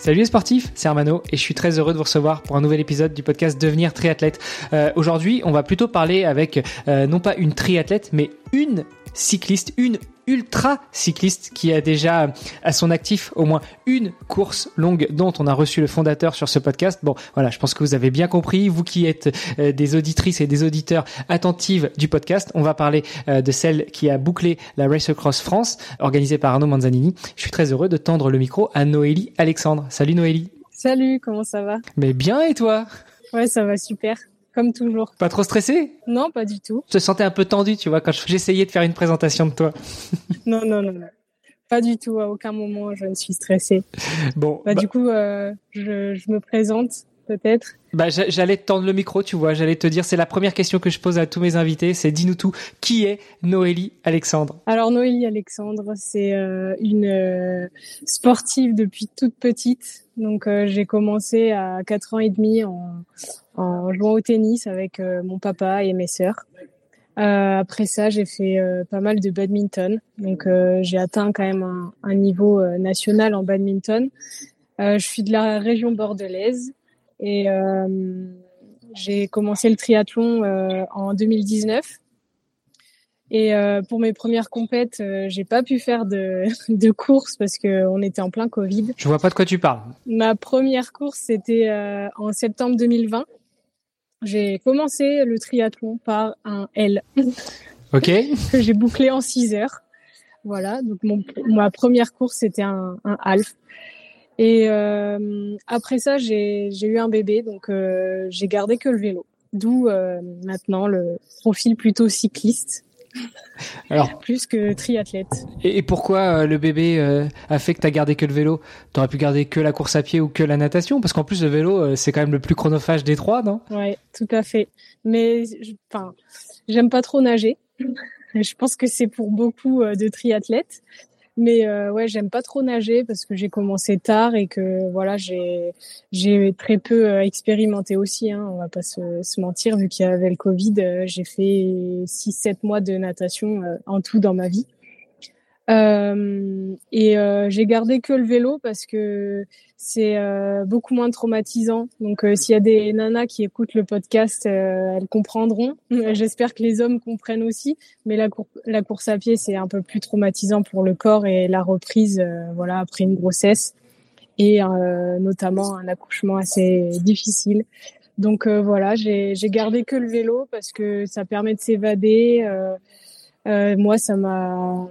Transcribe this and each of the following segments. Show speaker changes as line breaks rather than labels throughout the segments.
Salut les sportifs, c'est Armano et je suis très heureux de vous recevoir pour un nouvel épisode du podcast Devenir triathlète. Euh, Aujourd'hui, on va plutôt parler avec euh, non pas une triathlète, mais une cycliste, une ultra cycliste qui a déjà à son actif au moins une course longue dont on a reçu le fondateur sur ce podcast. Bon, voilà, je pense que vous avez bien compris, vous qui êtes euh, des auditrices et des auditeurs attentives du podcast, on va parler euh, de celle qui a bouclé la Race Across France organisée par Arnaud Manzanini. Je suis très heureux de tendre le micro à Noélie Alexandre. Salut Noélie.
Salut, comment ça va?
Mais bien et toi?
Ouais, ça va super comme toujours.
Pas trop stressé?
Non, pas du tout.
Je te sentais un peu tendu, tu vois, quand j'essayais de faire une présentation de toi.
non, non, non, non. Pas du tout. À aucun moment, je ne suis stressée. Bon. Bah, bah... du coup, euh, je, je, me présente peut-être.
Bah, j'allais te tendre le micro, tu vois. J'allais te dire, c'est la première question que je pose à tous mes invités. C'est dis-nous tout. Qui est Noélie Alexandre?
Alors Noélie Alexandre, c'est euh, une euh, sportive depuis toute petite. Donc euh, j'ai commencé à 4 ans et demi en, en jouant au tennis avec mon papa et mes sœurs. Après ça, j'ai fait pas mal de badminton. Donc, j'ai atteint quand même un, un niveau national en badminton. je suis de la région bordelaise et j'ai commencé le triathlon en 2019. Et pour mes premières compètes, j'ai pas pu faire de, de course parce que on était en plein Covid.
Je vois pas de quoi tu parles.
Ma première course, c'était en septembre 2020 j'ai commencé le triathlon par un L.
Ok.
que j'ai bouclé en 6 heures. Voilà. Donc mon, ma première course c'était un, un half. Et euh, après ça j'ai eu un bébé donc euh, j'ai gardé que le vélo. D'où euh, maintenant le profil plutôt cycliste. Alors, plus que triathlète.
Et, pourquoi le bébé a fait que tu as gardé que le vélo? T'aurais pu garder que la course à pied ou que la natation? Parce qu'en plus, le vélo, c'est quand même le plus chronophage des trois, non?
Ouais, tout à fait. Mais enfin, j'aime pas trop nager. Je pense que c'est pour beaucoup de triathlètes. Mais euh, ouais, j'aime pas trop nager parce que j'ai commencé tard et que voilà, j'ai j'ai très peu euh, expérimenté aussi. Hein, on va pas se, se mentir, vu qu'il y avait le Covid, euh, j'ai fait 6-7 mois de natation euh, en tout dans ma vie. Euh, et euh, j'ai gardé que le vélo parce que c'est euh, beaucoup moins traumatisant. Donc s'il y a des nanas qui écoutent le podcast, elles comprendront. J'espère que les hommes comprennent aussi. Mais la, la course à pied, c'est un peu plus traumatisant pour le corps et la reprise, voilà, après une grossesse et notamment un accouchement assez difficile. Donc voilà, j'ai gardé que le vélo parce que ça permet de s'évader. Euh, moi, ça m'a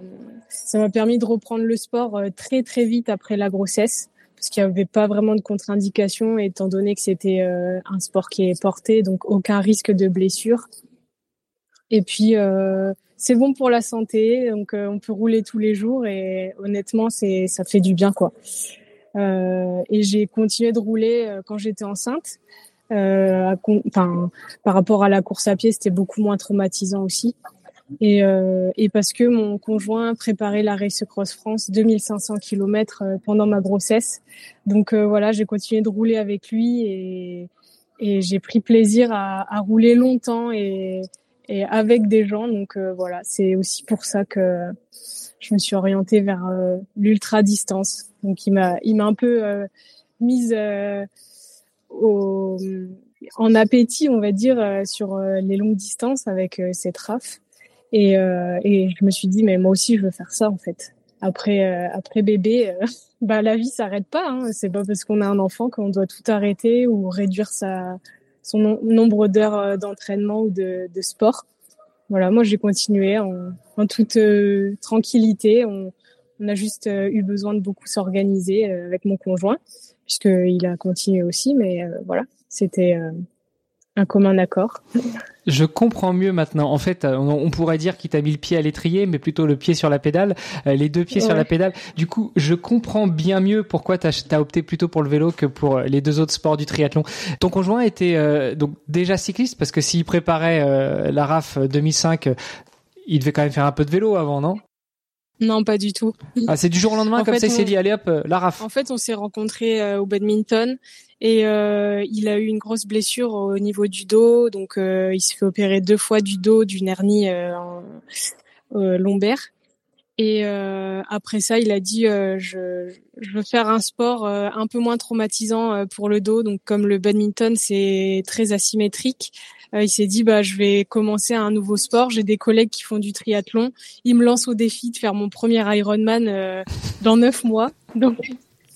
ça m'a permis de reprendre le sport euh, très très vite après la grossesse parce qu'il n'y avait pas vraiment de contre-indication étant donné que c'était euh, un sport qui est porté, donc aucun risque de blessure. Et puis euh, c'est bon pour la santé, donc on peut rouler tous les jours et honnêtement c'est ça fait du bien quoi. et j'ai continué de rouler quand j'étais enceinte. enfin, par rapport à la course à pied, c'était beaucoup moins traumatisant aussi et, euh, et parce que mon conjoint préparait la Race Cross France 2500 km euh, pendant ma grossesse. Donc euh, voilà, j'ai continué de rouler avec lui et, j'ai pris plaisir à, rouler longtemps et, avec des gens. Donc euh, voilà, c'est aussi pour ça que je me suis orientée vers l'ultra distance. Donc il m'a il m'a un peu mise en appétit, on va dire, sur les longues distances avec cette RAF. Et, euh, et je me suis dit, mais moi aussi, je veux faire ça, en fait. Après, euh, après bébé, euh, bah, la vie s'arrête pas. Hein. C'est pas parce qu'on a un enfant qu'on doit tout arrêter ou réduire sa, son nombre d'heures d'entraînement ou de, de, sport. Voilà, moi, j'ai continué en, en toute tranquillité. On, on, a juste eu besoin de beaucoup s'organiser avec mon conjoint, puisqu'il a continué aussi. Mais voilà, c'était un commun accord.
Je comprends mieux maintenant. En fait, euh, on pourrait dire qu'il t'a mis le pied à l'étrier, mais plutôt le pied sur la pédale, euh, les deux pieds sur la pédale. Du coup, je comprends bien mieux pourquoi tu as, opté plutôt pour le vélo que pour euh, les deux autres sports du triathlon. Ton conjoint était donc déjà cycliste parce que s'il préparait la RAF 2005, il devait quand même faire un peu de vélo avant, non?
Non, pas du tout.
Ah, c'est du jour au lendemain, comme ça, il s'est dit, allez hop, la raf.
En fait, on s'est rencontrés euh, au badminton et euh, il a eu une grosse blessure au niveau du dos, donc il s'est fait opérer deux fois du dos d'une hernie lombaire. Et après ça, il a dit, je, je, veux faire un sport un peu moins traumatisant pour le dos, donc comme le badminton, c'est très asymétrique. Euh, il s'est dit bah je vais commencer un nouveau sport. J'ai des collègues qui font du triathlon. Il me lance au défi de faire mon premier Ironman euh, dans neuf mois. Donc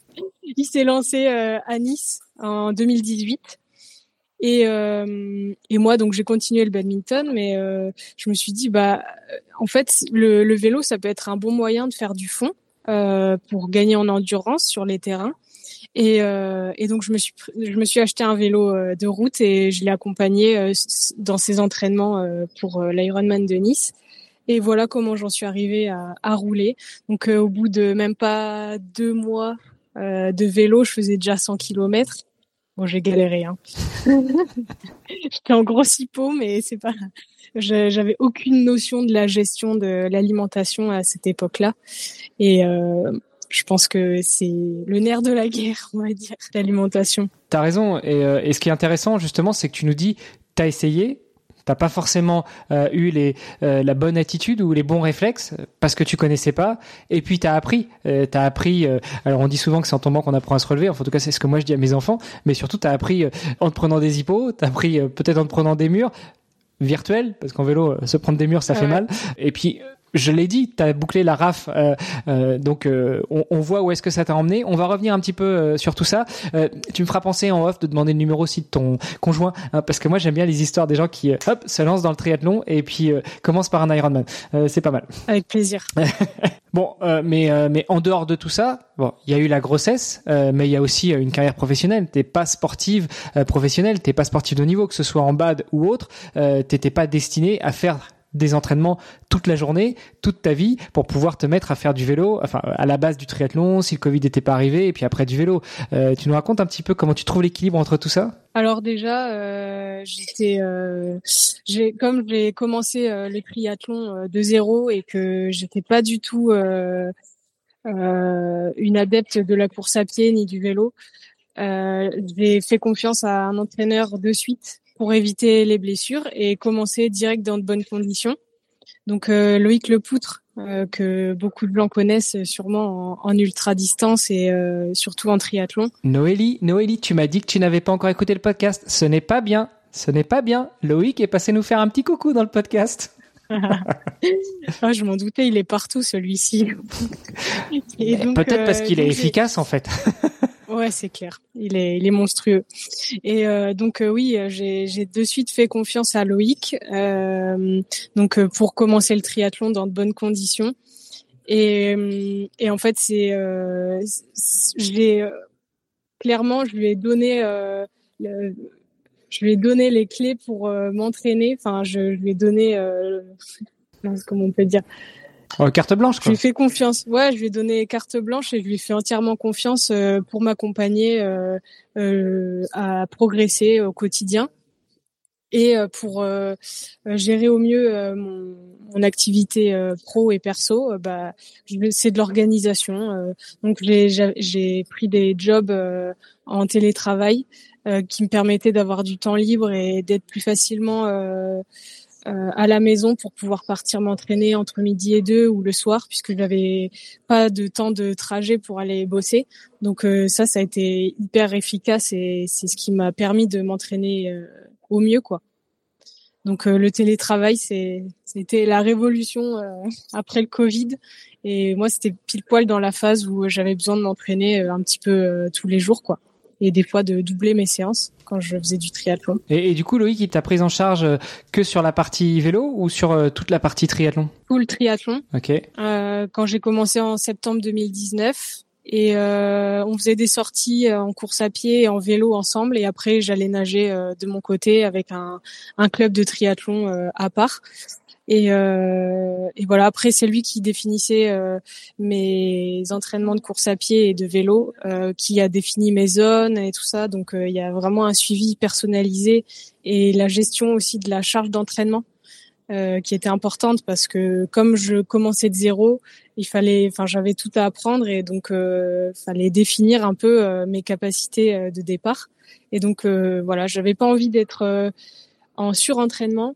il s'est lancé euh, à Nice en 2018. Et, euh, et moi, donc j'ai continué le badminton, mais euh, je me suis dit, bah, en fait, le, vélo, ça peut être un bon moyen de faire du fond euh, pour gagner en endurance sur les terrains. Et, euh, donc je me suis je me suis acheté un vélo euh, de route et je l'ai accompagné euh, dans ses entraînements euh, pour l'Ironman de Nice. Et voilà comment j'en suis arrivée à, à rouler. Donc au bout de même pas deux mois de vélo, je faisais déjà 100 km. Bon, j'ai galéré. Hein. J'étais en gros cipo, mais c'est pas. J'avais aucune notion de la gestion de l'alimentation à cette époque-là. Et euh, je pense que c'est le nerf de la guerre, on va dire, l'alimentation.
T'as raison. Et, euh, et, ce qui est intéressant, justement, c'est que tu nous dis, t'as essayé, t'as pas forcément euh, eu les, euh, la bonne attitude ou les bons réflexes parce que tu connaissais pas. Et puis t'as appris, euh, t'as appris. alors on dit souvent que c'est en tombant qu'on apprend à se relever. Enfin, en tout cas, c'est ce que moi je dis à mes enfants. Mais surtout, t'as appris en te prenant des hippos, t'as appris peut-être en te prenant des murs virtuels parce qu'en vélo, se prendre des murs, ça fait mal. Et puis je l'ai dit, tu as bouclé la RAF, euh, euh, donc euh, on, on, voit où est-ce que ça t'a emmené. On va revenir un petit peu euh, sur tout ça. Euh, tu me feras penser en off de demander le numéro aussi de ton conjoint, hein, parce que moi j'aime bien les histoires des gens qui hop se lancent dans le triathlon et puis commencent par un Ironman. c'est pas mal.
Avec plaisir.
bon, mais mais en dehors de tout ça, bon, il y a eu la grossesse, mais il y a aussi une carrière professionnelle. T'es pas sportive professionnelle, t'es pas sportive de niveau, que ce soit en bad ou autre. T'étais pas destiné à faire des entraînements toute la journée, toute ta vie, pour pouvoir te mettre à faire du vélo, enfin à la base du triathlon, si le Covid n'était pas arrivé, et puis après du vélo. Euh, tu nous racontes un petit peu comment tu trouves l'équilibre entre tout ça?
Alors déjà, euh, j'étais, euh, j'ai comme j'ai commencé euh, le triathlon euh, de zéro et que j'étais pas du tout une adepte de la course à pied ni du vélo. j'ai fait confiance à un entraîneur de suite pour éviter les blessures et commencer direct dans de bonnes conditions. Donc euh, Loïc Lepoutre, euh, que beaucoup de gens connaissent sûrement en, ultra distance et euh, surtout en triathlon.
Noélie, Noélie, tu m'as dit que tu n'avais pas encore écouté le podcast. Ce n'est pas bien. Ce n'est pas bien. Loïc est passé nous faire un petit coucou dans le podcast.
ah, je m'en doutais, il est partout celui-ci.
Peut-être parce qu'il est efficace en fait.
Ouais, c'est clair. Il est, il est monstrueux. Et euh, donc euh, oui, j'ai, de suite fait confiance à Loïc. Euh, donc euh, pour commencer le triathlon dans de bonnes conditions. Et, et en fait, c'est, je l'ai clairement, je lui ai donné, je lui ai donné les clés pour m'entraîner. Enfin, je, je lui ai donné, comment on peut dire
Oh, carte blanche, quoi.
Je lui fais confiance. Ouais, je lui ai donné carte blanche et je lui fais entièrement confiance euh, pour m'accompagner euh, euh, à progresser au quotidien et euh, pour euh, gérer au mieux mon, mon, activité pro et perso. bah, c'est de l'organisation. donc j'ai pris des jobs en télétravail qui me permettaient d'avoir du temps libre et d'être plus facilement euh, à la maison pour pouvoir partir m'entraîner entre midi et deux ou le soir puisque je n'avais pas de temps de trajet pour aller bosser. Donc euh, ça, ça a été hyper efficace et c'est ce qui m'a permis de m'entraîner euh, au mieux, quoi. Donc le télétravail, c'est c'était la révolution après le Covid et moi c'était pile poil dans la phase où j'avais besoin de m'entraîner un petit peu tous les jours, quoi et des fois de doubler mes séances quand je faisais du triathlon.
Et, et du coup, Loïc, il t'a pris en charge euh, que sur la partie vélo ou sur euh, toute la partie triathlon?
Tout le triathlon.
Ok.
Euh, quand j'ai commencé en septembre 2019 et euh, on faisait des sorties euh, en course à pied et en vélo ensemble et après j'allais nager de mon côté avec un, un club de triathlon à part. Et, euh, et, voilà, après c'est lui qui définissait euh, mes entraînements de course à pied et de vélo, euh, qui a défini mes zones et tout ça. Donc il y a vraiment un suivi personnalisé et la gestion aussi de la charge d'entraînement. euh, qui était importante parce que comme je commençais de zéro, il fallait, enfin j'avais tout à apprendre et donc euh, fallait définir un peu euh, mes capacités de départ. Et donc voilà, j'avais pas envie d'être en surentraînement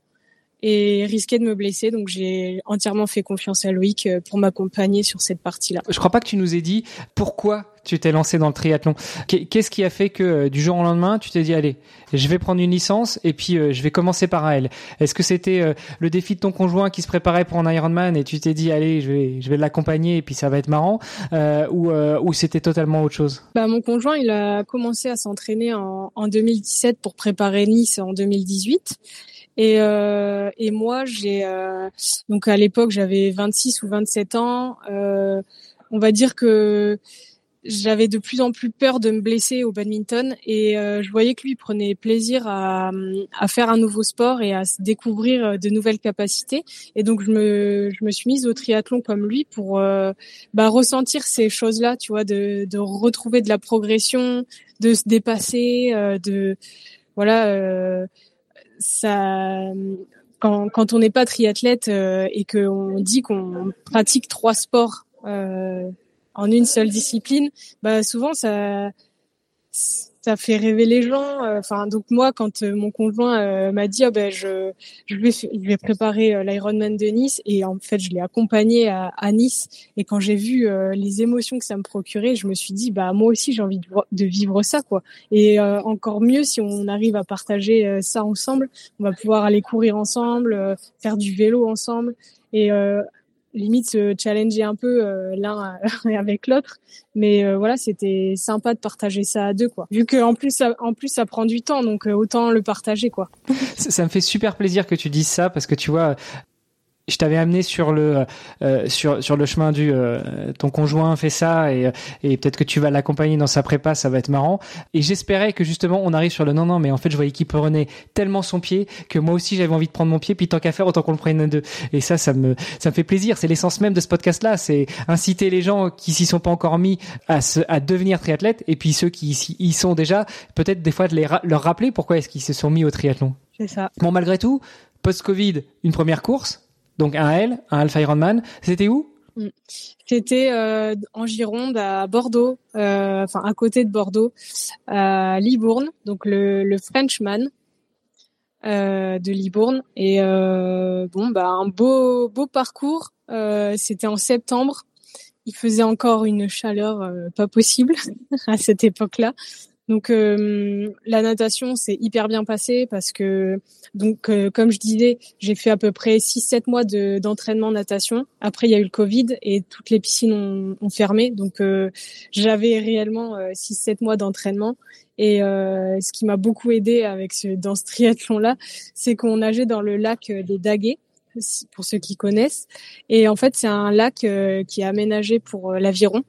et risquer de me blesser. Donc j'ai entièrement fait confiance à Loïc euh, pour m'accompagner sur cette partie-là.
Je crois pas que tu nous aies dit pourquoi tu t'es lancé dans le triathlon. Qu'est-ce qui a fait que euh, du jour au lendemain, tu t'es dit allez, je vais prendre une licence et puis euh, je vais commencer par L. Est-ce que c'était le défi de ton conjoint qui se préparait pour un Ironman et tu t'es dit allez, je vais je vais l'accompagner et puis ça va être marrant ou ou c'était totalement autre chose?
Bah mon conjoint, il a commencé à s'entraîner en, en 2017 pour préparer Nice en 2018 et, euh, et moi, j'ai euh, donc à l'époque j'avais 26 ou 27 ans. Euh, on va dire que j'avais de plus en plus peur de me blesser au badminton et euh, je voyais que lui prenait plaisir à, à, faire un nouveau sport et à se découvrir de nouvelles capacités et donc je me, je me suis mise au triathlon comme lui pour euh, bah, ressentir ces choses-là, tu vois, de, de retrouver de la progression, de se dépasser, euh, de voilà ça, quand, quand on n'est pas triathlète euh, et qu'on dit qu'on pratique trois sports euh, en une seule discipline, bah souvent ça ça fait rêver les gens. Euh, enfin, donc moi, quand euh, mon conjoint euh, m'a dit, oh, ben je je vais je vais préparer l'Ironman de Nice et en fait je l'ai accompagné à, à, Nice et quand j'ai vu les émotions que ça me procurait, je me suis dit bah moi aussi j'ai envie de, de, vivre ça quoi. Et encore mieux si on arrive à partager ça ensemble, on va pouvoir aller courir ensemble, faire du vélo ensemble et limite se challenger un peu euh, l'un avec l'autre. Mais euh, voilà c'était sympa de partager ça à deux quoi. Vu que en plus ça, en plus ça prend du temps donc euh, autant le partager quoi.
Ça, me fait super plaisir que tu dises ça parce que tu vois je t'avais amené sur le euh, sur sur le chemin du euh, ton conjoint fait ça et et peut-être que tu vas l'accompagner dans sa prépa ça va être marrant. Et j'espérais que justement on arrive sur le non non mais en fait je voyais qu'il prenait tellement son pied que moi aussi j'avais envie de prendre mon pied puis tant qu'à faire autant qu'on le prenne deux. Et ça ça me ça me fait plaisir. C'est l'essence même de ce podcast là c'est inciter les gens qui s'y sont pas encore mis à se, à devenir triathlètes et puis ceux qui y sont déjà peut-être des fois de les leur rappeler pourquoi est-ce qu'ils se sont mis au triathlon.
C'est ça.
Bon malgré tout post Covid une première course donc un L, un Alpha Ironman. C'était où?
Mm. C'était euh, en Gironde, à Bordeaux, euh, enfin à côté de Bordeaux, à Libourne, donc le, Frenchman euh, de Libourne. Et bon, bah un beau beau parcours. C'était en septembre. Il faisait encore une chaleur pas possible à cette époque-là. Donc euh, la natation s'est hyper bien passée parce que donc euh, comme je disais, j'ai fait à peu près 6 7 mois de d'entraînement natation. Après il y a eu le Covid et toutes les piscines ont, ont fermé. Donc euh, j'avais réellement 6 7 mois d'entraînement et ce qui m'a beaucoup aidé avec ce dans ce triathlon là, c'est qu'on nageait dans le lac des Daguets pour ceux qui connaissent et en fait c'est un lac qui est aménagé pour l'aviron.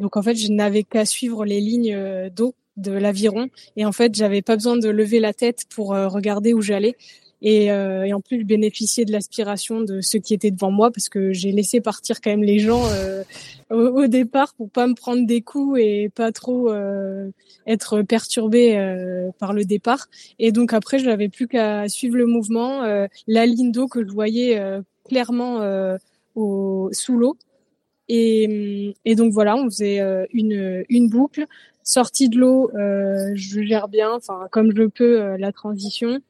Donc en fait, je n'avais qu'à suivre les lignes d'eau de l'aviron. Et en fait j'avais pas besoin de lever la tête pour euh, regarder où j'allais. Et, euh, et, en plus bénéficier de l'aspiration de ceux qui étaient devant moi parce que j'ai laissé partir quand même les gens euh, au, départ pour pas me prendre des coups et pas trop être perturbé par le départ. Et donc après je n'avais plus qu'à suivre le mouvement la ligne d'eau que je voyais clairement au, sous l'eau. Et, et, donc voilà, on faisait une, une boucle sortie de l'eau, euh, je gère bien, enfin comme je peux euh, la transition.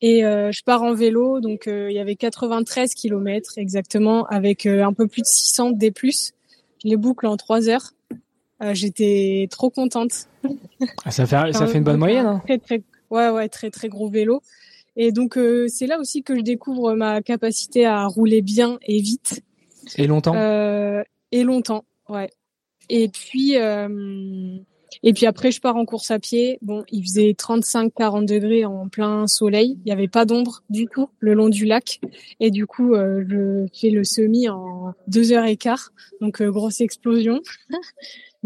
Et euh, je pars en vélo, donc il y avait 93 km exactement, avec un peu plus de 600 D+. Je les boucle en 3 heures. J'étais trop contente.
Ah, ça fait ça fait une bonne moyenne. Hein.
Très, très, ouais ouais très très gros vélo. Et donc c'est là aussi que je découvre ma capacité à rouler bien et vite.
Et longtemps?
et longtemps, ouais. Et puis, euh, et puis après, je pars en course à pied. Bon, il faisait 35-40 degrés en plein soleil. Il n'y avait pas d'ombre du tout le long du lac. Et du coup, euh, je fais le semi en deux heures et quart. Donc, euh, grosse explosion.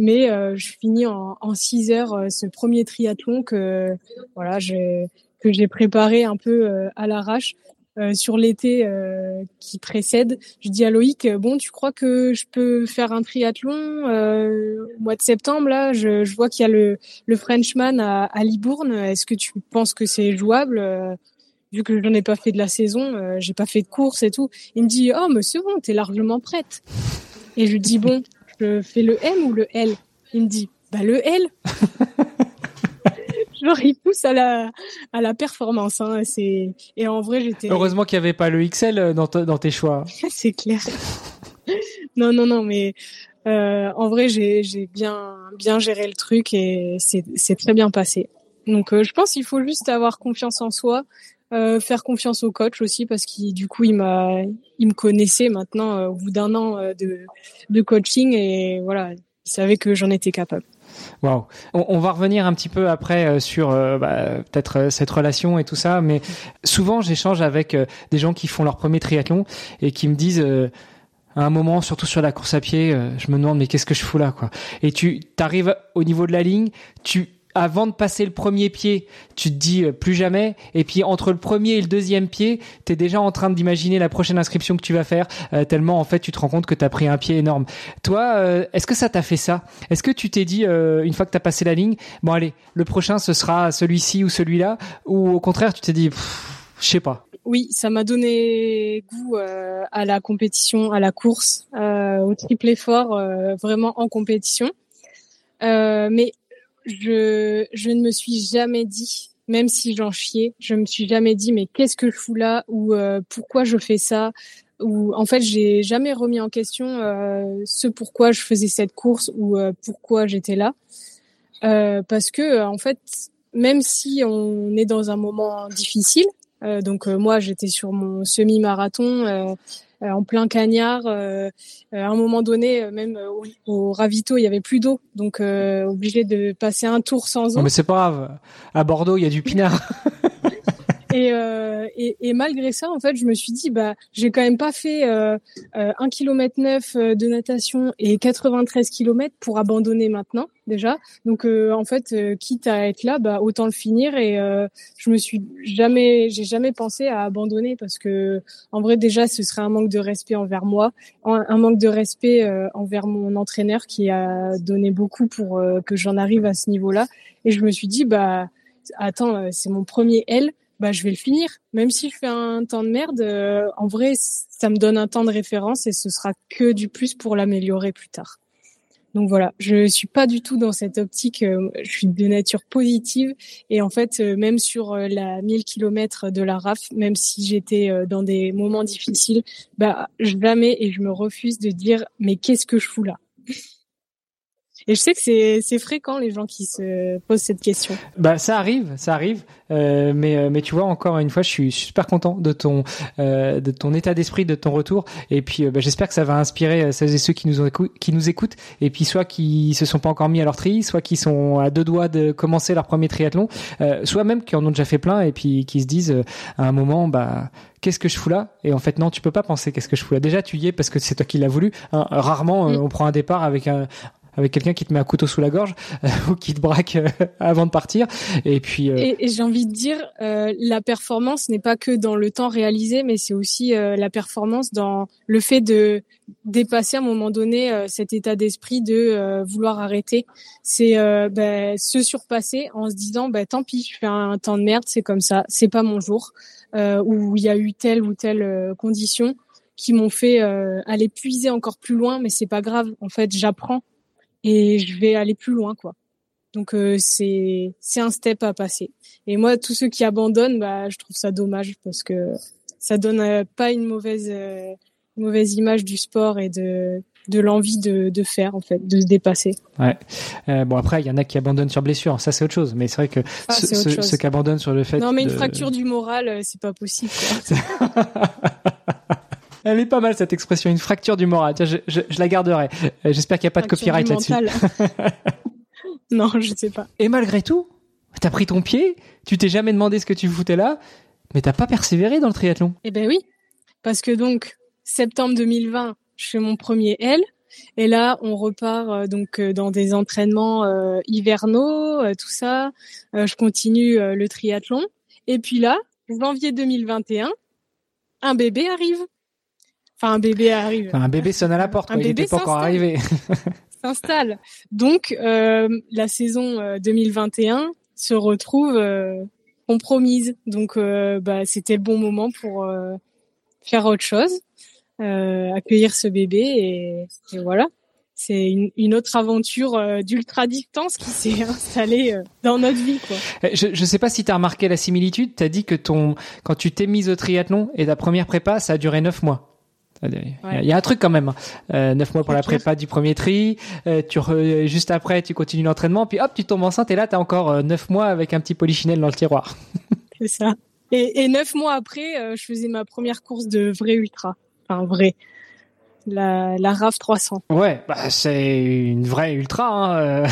Mais je finis en, en six heures ce premier triathlon que voilà, que j'ai préparé un peu à l'arrache. Euh, sur l'été euh, qui précède. Je dis à Loïc, euh, bon, tu crois que je peux faire un triathlon au mois de septembre Là, je, je vois qu'il y a le, le Frenchman à, à Libourne. Est-ce que tu penses que c'est jouable vu que je n'ai pas fait de la saison, euh, j'ai pas fait de course et tout? Il me dit, oh, mais c'est bon, t'es largement prête. Et je dis, bon, je fais le M ou le L? Il me dit, bah le L. Genre, il pousse à la, à la performance. Hein. C'est... Et en vrai, j'étais...
Heureusement qu'il n'y avait pas le XL dans, dans tes choix.
c'est clair. non, non, non, mais euh, en vrai, j'ai, j'ai bien, bien géré le truc et c'est, c'est très bien passé. Donc, euh, je pense qu'il faut juste avoir confiance en soi, euh, faire confiance au coach aussi parce qu'il du coup il m'a il me connaissait maintenant euh, au bout d'un an euh, de de coaching et voilà il savait que j'en étais capable.
Waouh. On, va revenir un petit peu après sur bah, peut-être cette relation et tout ça, mais souvent j'échange avec des gens qui font leur premier triathlon et qui me disent à un moment, surtout sur la course à pied, je me demande mais qu'est-ce que je fous là quoi? Et tu t'arrives au niveau de la ligne, tu avant de passer le premier pied, tu te dis euh, plus jamais. Et puis entre le premier et le deuxième pied, tu es déjà en train d'imaginer la prochaine inscription que tu vas faire, euh, tellement en fait tu te rends compte que tu as pris un pied énorme. Toi, euh, est-ce que ça t'a fait ça? Est-ce que tu t'es dit, une fois que tu as passé la ligne, bon allez, le prochain ce sera celui-ci ou celui-là? Ou au contraire, tu t'es dit, je sais pas
oui, ça m'a donné goût à la compétition, à la course, au triple effort, vraiment en compétition. mais je, je ne me suis jamais dit, même si j'en chiais, je me suis jamais dit mais qu'est-ce que je fous là ou euh, pourquoi je fais ça ou en fait j'ai jamais remis en question euh, ce pourquoi je faisais cette course ou euh, pourquoi j'étais là. Parce que en fait même si on est dans un moment difficile donc moi j'étais sur mon semi-marathon euh, en plein cagnard. Euh, à un moment donné, euh, même au, ravito, il y avait plus d'eau, donc obligé de passer un tour sans eau.
mais c'est pas grave. À Bordeaux, il y a du pinard.
Et, euh, et, et, malgré ça, en fait, je me suis dit, bah, j'ai quand même pas fait euh, euh, 1 km 9 de natation et 93 km pour abandonner maintenant déjà. Donc, euh, en fait, euh, quitte à être là, bah, autant le finir. Et je me suis jamais, j'ai jamais pensé à abandonner parce que, en vrai, déjà, ce serait un manque de respect envers moi, un, manque de respect envers mon entraîneur qui a donné beaucoup pour que j'en arrive à ce niveau-là. Et je me suis dit, bah, attends, c'est mon premier L bah je vais le finir. Même si je fais un temps de merde, euh, en vrai, ça me donne un temps de référence et ce sera que du plus pour l'améliorer plus tard. Donc voilà, je suis pas du tout dans cette optique. Euh, je suis de nature positive et en fait, euh, même sur la 1000 km de la RAF, même si j'étais dans des moments difficiles, bah jamais et je me refuse de dire mais qu'est-ce que je fous là? Et je sais que c'est c'est fréquent les gens qui se posent cette question.
Bah ça arrive, ça arrive. Euh, mais euh, mais tu vois encore une fois, je suis super content de ton euh, de ton état d'esprit, de ton retour. Et puis euh, bah, j'espère que ça va inspirer euh, celles et ceux qui nous ont qui nous écoutent. Et puis soit qui se sont pas encore mis à leur tri, soit qui sont à deux doigts de commencer leur premier triathlon, soit même qui en ont déjà fait plein et puis qui se disent à un moment bah qu'est-ce que je fous là? Et en fait, non, tu peux pas penser qu'est-ce que je fous là. Déjà, tu y es parce que c'est toi qui l'as voulu. Hein, rarement, mm. on prend un départ avec un, avec quelqu'un qui te met un couteau sous la gorge euh, ou qui te braque euh, avant de partir. Et puis.
Euh, et, j'ai envie de dire, la performance n'est pas que dans le temps réalisé, mais c'est aussi la performance dans le fait de dépasser à un moment donné cet état d'esprit de vouloir arrêter. C'est ben, se surpasser en se disant, ben, tant pis, je fais un, temps de merde, c'est comme ça, c'est pas mon jour, où il y a eu telle ou telle condition qui m'ont fait aller puiser encore plus loin, mais c'est pas grave. En fait, j'apprends et je vais aller plus loin quoi. Donc euh, c'est c'est un step à passer. Et moi tous ceux qui abandonnent bah je trouve ça dommage parce que ça donne euh, pas une mauvaise euh, mauvaise image du sport et de de l'envie de, de faire en fait, de se dépasser.
Ouais. Euh, bon après il y en a qui abandonnent sur blessure, ça c'est autre chose. Mais c'est vrai que ah, ceux, qui abandonnent sur le fait.
Non mais une fracture du moral c'est pas possible. Quoi.
Elle est pas mal cette expression, une fracture du moral. Tiens, je, je, je la garderai. Euh, j'espère qu'il n'y a pas de copyright là-dessus.
non, je sais pas.
Et malgré tout, t'as pris ton pied, tu t'es jamais demandé ce que tu foutais là, mais t'as pas persévéré dans le triathlon.
Eh ben oui, parce que donc septembre 2020, je fais mon premier L. Et là, on repart euh, donc euh, dans des entraînements hivernaux, tout ça. je continue le triathlon. Et puis là, janvier 2021, un bébé arrive. Enfin, un bébé arrive.
un bébé sonne à la porte. Un bébé il n'était pas encore arrivé.
s'installe. Donc, euh, la saison 2021 euh, se retrouve euh, compromise. Donc, bah, c'était le bon moment pour faire autre chose, accueillir ce bébé et, et voilà c'est une, autre aventure euh, d'ultra distance qui s'est installée euh, dans notre vie quoi.
Eh, je ne sais pas si tu as remarqué la similitude, tu as dit que ton quand tu t'es mise au triathlon et ta première prépa, ça a duré neuf mois. Il y a un truc quand même. Hein. Euh, neuf mois pour la prépa du premier tri. tu juste après, tu continues l'entraînement, puis hop, tu tombes enceinte et là, tu as encore neuf mois avec un petit polichinelle dans le tiroir.
C'est ça. Et, et neuf mois après, je faisais ma première course de vrai ultra. Enfin, vrai la, la RAV 300.
Ouais, bah, c'est une vraie ultra. Hein. Euh.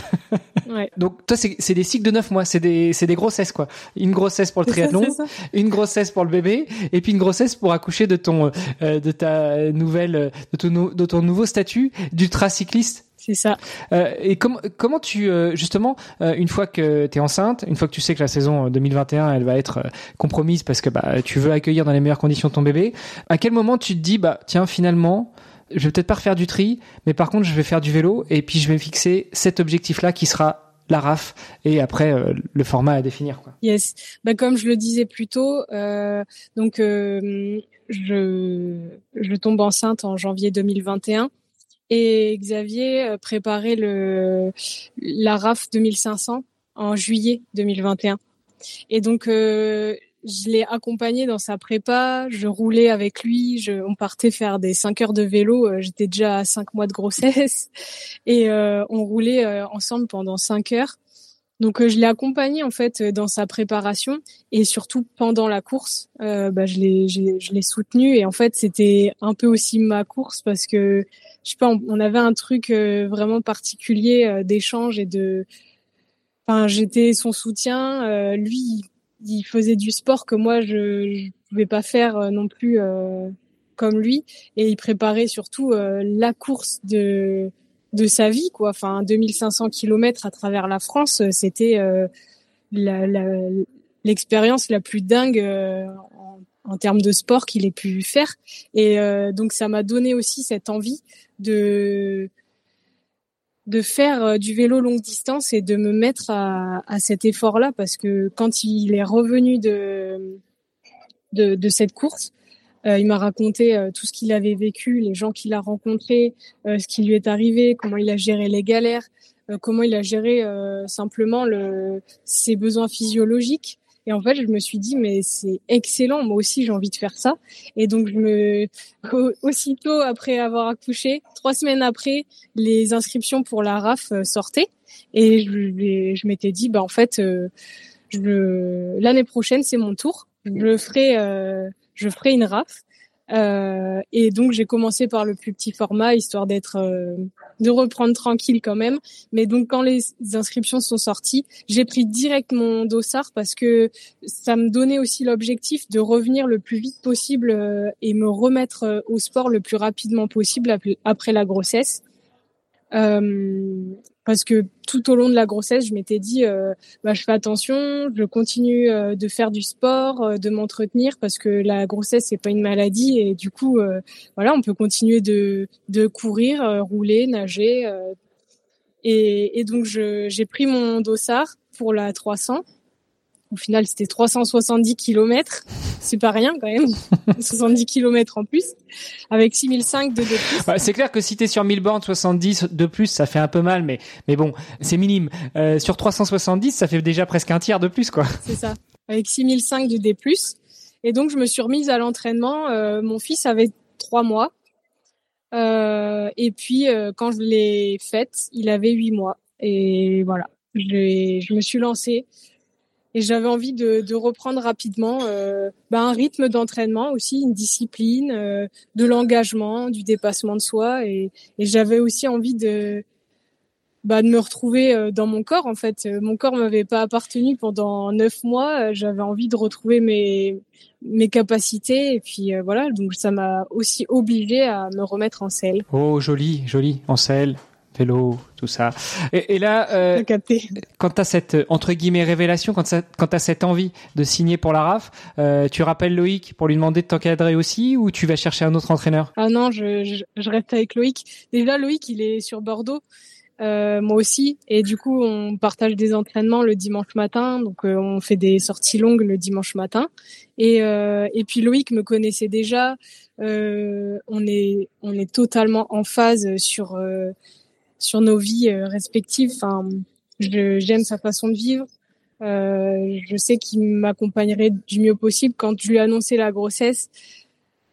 ouais. Donc toi, c'est des cycles de 9 mois, c'est des, des grossesses quoi. Une grossesse pour le triathlon, une grossesse pour le bébé, et puis une grossesse pour accoucher de ton euh, de ta nouvelle de ton, de ton nouveau statut d'ultra-cycliste.
C'est ça.
Euh, et comment comment tu justement une fois que tu es enceinte, une fois que tu sais que la saison 2021 elle va être compromise parce que bah tu veux accueillir dans les meilleures conditions ton bébé, à quel moment tu te dis bah tiens finalement je vais peut-être pas refaire du tri, mais par contre, je vais faire du vélo et puis je vais fixer cet objectif-là qui sera la RAF et après euh, le format à définir. Quoi.
Yes, bah, comme je le disais plus tôt, euh, donc euh, je, je tombe enceinte en janvier 2021 et Xavier préparait le la RAF 2500 en juillet 2021. Et donc je l'ai accompagné dans sa prépa, je roulais avec lui, je, on partait faire des 5 heures de vélo, euh, j'étais déjà à 5 mois de grossesse et euh, on roulait euh, ensemble pendant 5 heures. Donc je l'ai accompagné en fait dans sa préparation et surtout pendant la course, bah, je l'ai je l'ai soutenu et en fait c'était un peu aussi ma course parce que je sais pas on, avait un truc vraiment particulier d'échange et de enfin j'étais son soutien lui il faisait du sport que moi je, ne pouvais pas faire euh, non plus euh, comme lui et il préparait surtout euh, la course de de sa vie quoi. Enfin 2500 kilomètres à travers la France c'était l'expérience la, plus dingue en, en, termes de sport qu'il ait pu faire. Et donc ça m'a donné aussi cette envie de de faire euh, du vélo longue distance et de me mettre à, à cet effort-là parce que quand il est revenu de, de cette course, euh, il m'a raconté euh, tout ce qu'il avait vécu, les gens qu'il a rencontrés, ce qui lui est arrivé, comment il a géré les galères, comment il a géré simplement le, ses besoins physiologiques. Et en fait, je me suis dit, mais c'est excellent, moi aussi j'ai envie de faire ça. Et donc, je me, aussitôt après avoir accouché, trois semaines après, les inscriptions pour la RAF euh, sortaient. Et je, je m'étais dit, bah en fait, euh, l'année prochaine, c'est mon tour. Je ferai, euh, je ferai une RAF. Euh, et donc j'ai commencé par le plus petit format, histoire d'être, euh, de reprendre tranquille quand même. Mais donc quand les inscriptions sont sorties, j'ai pris direct mon dossard parce que ça me donnait aussi l'objectif de revenir le plus vite possible euh, et me remettre au sport le plus rapidement possible après la grossesse. Euh, parce que tout au long de la grossesse, je m'étais dit, euh, bah, je fais attention, je continue euh, de faire du sport, euh, de m'entretenir, parce que la grossesse c'est pas une maladie et du coup, voilà, on peut continuer de, de courir, rouler, nager. Et, et, donc j'ai pris mon dossard pour la 300 au final, c'était 370 km. C'est pas rien quand même. 70 km en plus. Avec 6005 de, de plus.
c'est clair que si t'es sur 1000 bornes, 70 de plus, ça fait un peu mal, mais, mais bon, c'est minime. Euh, sur 370, ça fait déjà presque un tiers de plus, quoi.
C'est ça. Avec 6005 de D+. Et donc, je me suis remise à l'entraînement. Euh, mon fils avait trois mois. Euh, et puis, quand je l'ai faite, il avait huit mois. Et voilà. Je, je me suis lancée et j'avais envie de, reprendre rapidement euh, bah, un rythme d'entraînement aussi, une discipline, euh, de l'engagement, du dépassement de soi et, j'avais aussi envie de bah, me retrouver euh, dans mon corps en fait. Mon corps m'avait pas appartenu pendant neuf mois. J'avais envie de retrouver mes capacités et puis voilà. Donc ça m'a aussi obligé à me remettre en selle.
Oh joli, joli en selle vélo, tout ça. Et, là, euh, quand tu as cette entre guillemets révélation, quand, quand tu as cette envie de signer pour la RAF, euh, tu rappelles Loïc pour lui demander de t'encadrer aussi ou tu vas chercher un autre entraîneur?
Ah non, je, je, reste avec Loïc. Déjà, Loïc, il est sur Bordeaux. euh, moi aussi. Et du coup, on partage des entraînements le dimanche matin. Donc, euh, on fait des sorties longues le dimanche matin. Et, euh, et puis Loïc me connaissait déjà. on est on est totalement en phase sur sur nos vies respectives. Enfin, j'aime sa façon de vivre. je sais qu'il m'accompagnerait du mieux possible. Quand je lui ai annoncé la grossesse,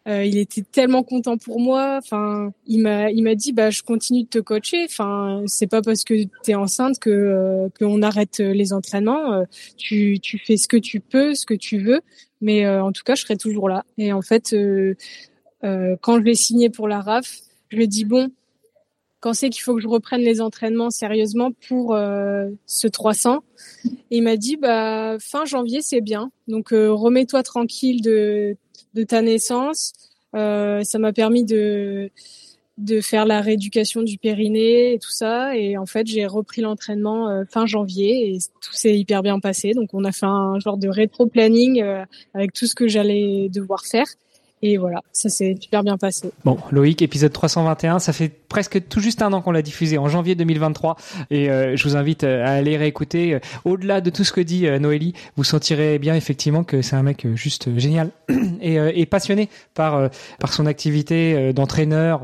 euh, il était tellement content pour moi. Enfin, il m'a, il m'a dit, bah, je continue de te coacher. Enfin, c'est pas parce que tu es enceinte que euh, qu'on arrête les entraînements. Euh, tu, tu fais ce que tu peux, ce que tu veux. Mais en tout cas, je serai toujours là. Et en fait, quand je l'ai signé pour la RAF, je lui ai dit bon, quand c'est qu'il faut que je reprenne les entraînements sérieusement pour ce 300 Et il m'a dit bah fin janvier c'est bien donc remets-toi tranquille de ta naissance. Euh, ça m'a permis de de faire la rééducation du périnée et tout ça. Et en fait, j'ai repris l'entraînement euh, fin janvier et tout s'est hyper bien passé. Donc, on a fait un genre de rétro-planning euh, avec tout ce que j'allais devoir faire. Et voilà, ça s'est super bien passé.
Bon, Loïc, épisode 321, ça fait presque tout juste un an qu'on l'a diffusé, en janvier 2023. Et euh, je vous invite euh, à aller réécouter. Euh, au-delà de tout ce que dit Noélie, vous sentirez bien effectivement que c'est un mec juste génial et, et passionné par, par son activité d'entraîneur.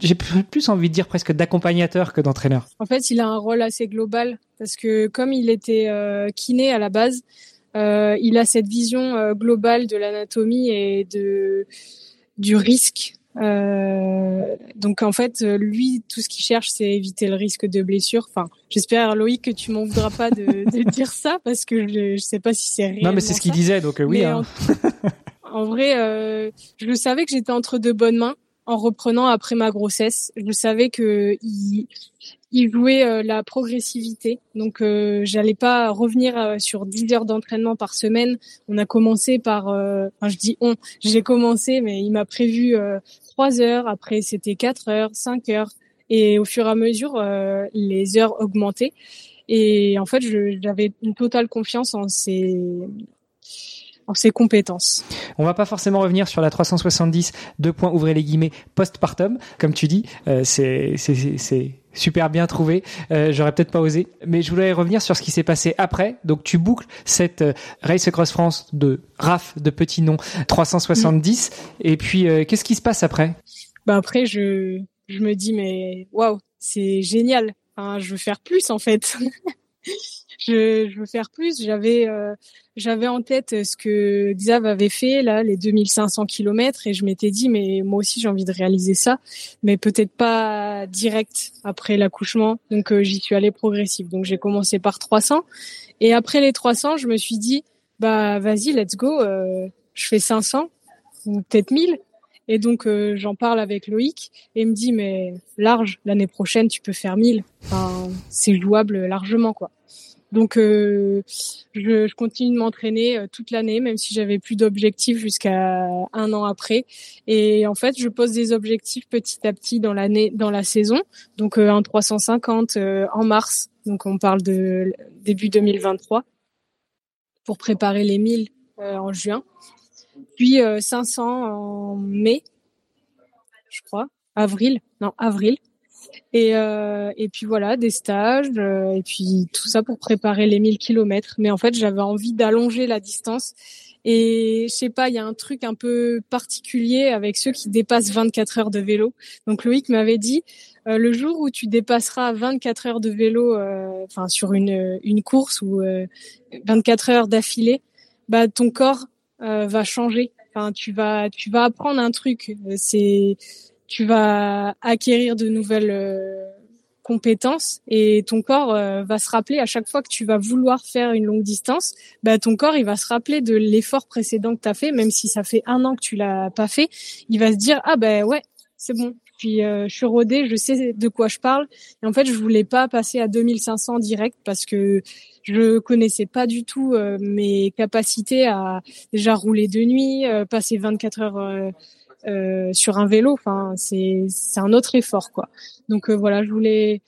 J'ai plus envie de dire presque d'accompagnateur que d'entraîneur.
En fait, il a un rôle assez global parce que comme il était kiné à la base, euh, il a cette vision euh, globale de l'anatomie et de du risque. Euh, donc en fait, lui, tout ce qu'il cherche, c'est éviter le risque de blessure. Enfin, j'espère Loïc que tu m'en voudras pas de, de, dire ça parce que je, je sais pas si c'est réel.
Non, mais c'est ce qu'il disait, donc oui. Hein.
En, en, vrai, je savais que j'étais entre de bonnes mains en reprenant après ma grossesse. Je savais que il, il jouait euh, la progressivité. Donc euh, j'allais pas revenir euh, sur 10 heures d'entraînement par semaine. On a commencé par enfin je dis on, j'ai commencé mais il m'a prévu 3 heures, après c'était 4 heures, 5 heures et au fur et à mesure les heures augmentaient et en fait j'avais une totale confiance en ces en ses compétences.
On va pas forcément revenir sur la 370 deux points ouvrez les guillemets postpartum. Comme tu dis euh, c'est super bien trouvé. Euh, j'aurais peut-être pas osé. Mais je voulais revenir sur ce qui s'est passé après. Donc tu boucles cette euh, Race Cross France de RAF de petit nom 370 et puis euh, qu'est-ce qui se passe après?
Bah après je je me dis mais waouh c'est génial. Enfin, je veux faire plus en fait. Je, je veux faire plus. J'avais j'avais en tête ce que Xav avait fait là, les 2500 kilomètres, et je m'étais dit mais moi aussi j'ai envie de réaliser ça, mais peut-être pas direct après l'accouchement. Donc euh, j'y suis allée progressive. Donc j'ai commencé par 300, et après les 300, je me suis dit bah vas-y let's go, euh, je fais 500 ou peut-être 1000. Et donc j'en parle avec Loïc et il me dit mais large l'année prochaine tu peux faire 1000. Enfin, c'est jouable largement quoi. Donc, euh, je, je, continue de m'entraîner euh, toute l'année, même si j'avais plus d'objectifs jusqu'à un an après. Et en fait, je pose des objectifs petit à petit dans l'année, dans la saison. Donc, euh, un 350 en mars. Donc, on parle de début 2023 pour préparer les 1000 en juin. Puis 500 en mai, je crois, avril, non avril. Et, euh, et puis voilà, des stages, euh, et puis tout ça pour préparer les 1000 kilomètres. Mais en fait, j'avais envie d'allonger la distance. Et je sais pas, il y a un truc un peu particulier avec ceux qui dépassent 24 heures de vélo. Donc Loïc m'avait dit, euh, le jour où tu dépasseras 24 heures de vélo, euh, enfin sur une, une course ou 24 heures d'affilée, bah ton corps va changer. Enfin, tu vas, tu vas apprendre un truc. C'est tu vas acquérir de nouvelles euh, compétences et ton corps euh, va se rappeler à chaque fois que tu vas vouloir faire une longue distance, bah ton corps il va se rappeler de l'effort précédent que tu as fait même si ça fait un an que tu l'as pas fait, il va se dire ah ben ouais, c'est bon. Puis euh, je suis rodé, je sais de quoi je parle et en fait, je voulais pas passer à 2500 direct parce que je connaissais pas du tout mes capacités à déjà rouler de nuit, passer 24 heures euh, sur un vélo. Enfin, c'est c'est un autre effort, quoi. Donc euh, voilà, je voulais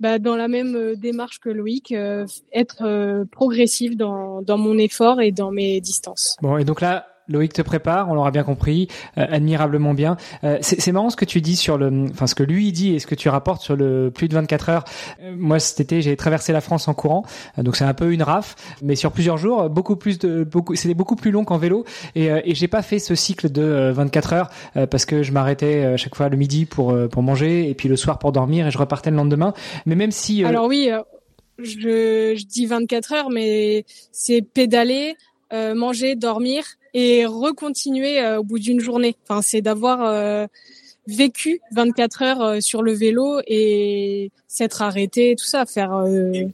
bah, dans la même euh, démarche que Loïc, être progressif dans, dans mon effort et dans mes distances.
Bon, et donc là, Loïc te prépare, on l'aura bien compris, euh, admirablement bien. Euh, c'est marrant ce que tu dis sur le, enfin ce que lui dit et ce que tu rapportes sur le plus de 24 heures. Euh, moi cet été j'ai traversé la France en courant, donc c'est un peu une raf, mais sur plusieurs jours, beaucoup plus de, beaucoup, c'était beaucoup plus long qu'en vélo et, et j'ai pas fait ce cycle de 24 heures parce que je m'arrêtais chaque fois le midi pour pour manger et puis le soir pour dormir et je repartais le lendemain. Mais même si
alors oui, je, je dis 24 heures, mais c'est pédaler euh, manger, dormir et recontinuer euh, au bout d'une journée. Enfin, c'est d'avoir euh, vécu 24 heures sur le vélo et s'être arrêté, tout ça, faire euh,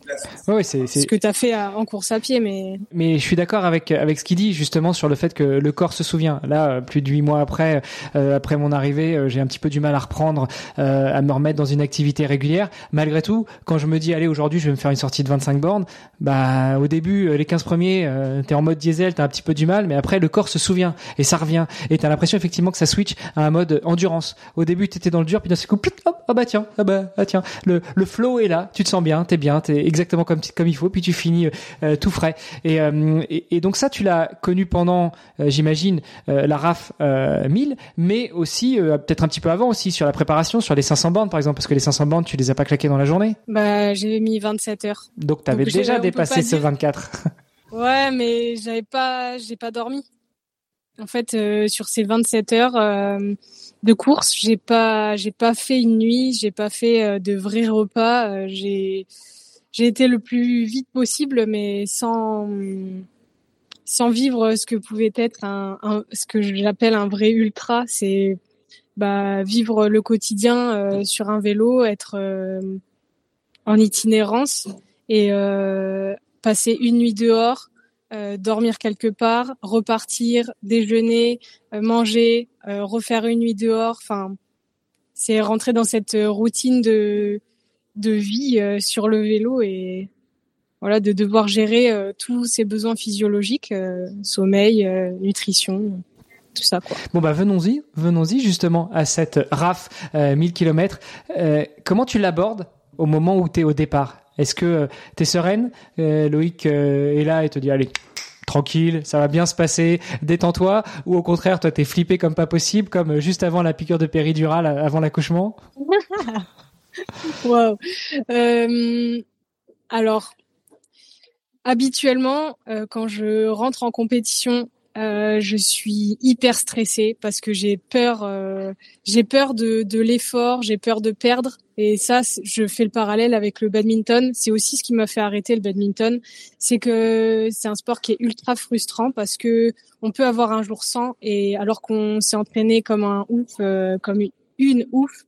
ouais, c'est,
ce que tu as fait en course à pied. Mais
mais je suis d'accord avec avec ce qu'il dit justement sur le fait que le corps se souvient. Là, plus de huit mois après, euh, après mon arrivée, euh, j'ai un petit peu du mal à reprendre, euh, à me remettre dans une activité régulière. Malgré tout, quand je me dis allez aujourd'hui je vais me faire une sortie de 25 bornes, bah au début les 15 premiers, euh, t'es en mode diesel, t'as un petit peu du mal, mais après le corps se souvient et ça revient et t'as l'impression effectivement que ça switch à un mode endurance. Au début t'étais dans le dur, puis d'un coup, hop, ah bah tiens, ah bah ah tiens, le le flow est là, tu te sens bien, t'es bien, t'es exactement comme comme il faut, puis tu finis euh, tout frais. Euh, et, et, donc ça, tu l'as connu pendant, euh, j'imagine, la RAF 1000, mais aussi peut-être un petit peu avant aussi sur la préparation, sur les 500 bandes par exemple, parce que les 500 bandes, tu les as pas claquées dans la journée.
Bah j'ai mis 27 heures.
Donc t'avais déjà dépassé ce 24.
ouais, mais j'avais pas, j'ai pas dormi. En fait, sur ces 27 heures de course. J'ai pas, j'ai pas fait une nuit, j'ai pas fait euh, de vrais repas. Euh, j'ai, j'ai été le plus vite possible, mais sans, sans vivre ce que pouvait être un, un ce que j'appelle un vrai ultra. C'est bah, vivre le quotidien euh, sur un vélo, être en itinérance et passer une nuit dehors, euh, dormir quelque part, repartir, déjeuner, euh, manger, euh, refaire une nuit dehors. Enfin, c'est rentrer dans cette routine de de vie sur le vélo et voilà de devoir gérer tous ces besoins physiologiques, sommeil, nutrition tout ça.
Bon bah venons-y, venons-y justement à cette RAF 1000 km. comment tu l'abordes au moment où tu es au départ? Est-ce que euh, tu es sereine euh, Loïc euh, est là et te dit allez, tranquille, ça va bien se passer, détends-toi Ou au contraire, toi, t'es flippé comme pas possible, comme juste avant la piqûre de péridurale, avant l'accouchement?
Wow. alors, habituellement, quand je rentre en compétition, euh, je suis hyper stressée parce que j'ai peur, euh, j'ai peur de, de l'effort, j'ai peur de perdre. Et ça, je fais le parallèle avec le badminton. C'est aussi ce qui m'a fait arrêter le badminton, c'est que c'est un sport qui est ultra frustrant parce que on peut avoir un jour sans et alors qu'on s'est entraîné comme un ouf, euh, comme une, ouf.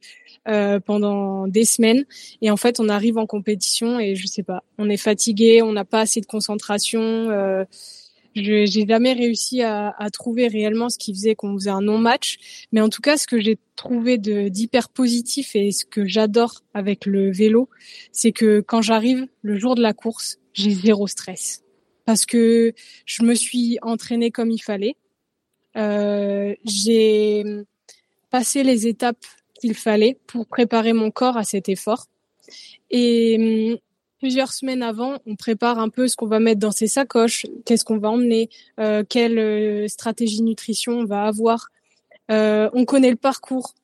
pendant des semaines et en fait on arrive en compétition et je sais pas on est fatigué on n'a pas assez de concentration je j'ai jamais réussi à, à, trouver réellement ce qui faisait qu'on faisait un non-match, mais en tout cas, ce que j'ai trouvé d'hyper positif et ce que j'adore avec le vélo, c'est que quand j'arrive le jour de la course, j'ai zéro stress parce que je me suis entraînée comme il fallait. Euh, j'ai passé les étapes qu'il fallait pour préparer mon corps à cet effort. Et plusieurs semaines avant, on prépare un peu ce qu'on va mettre dans ses sacoches, qu'est-ce qu'on va emmener, euh, quelle euh, stratégie nutrition on va avoir. Euh, on connaît le parcours.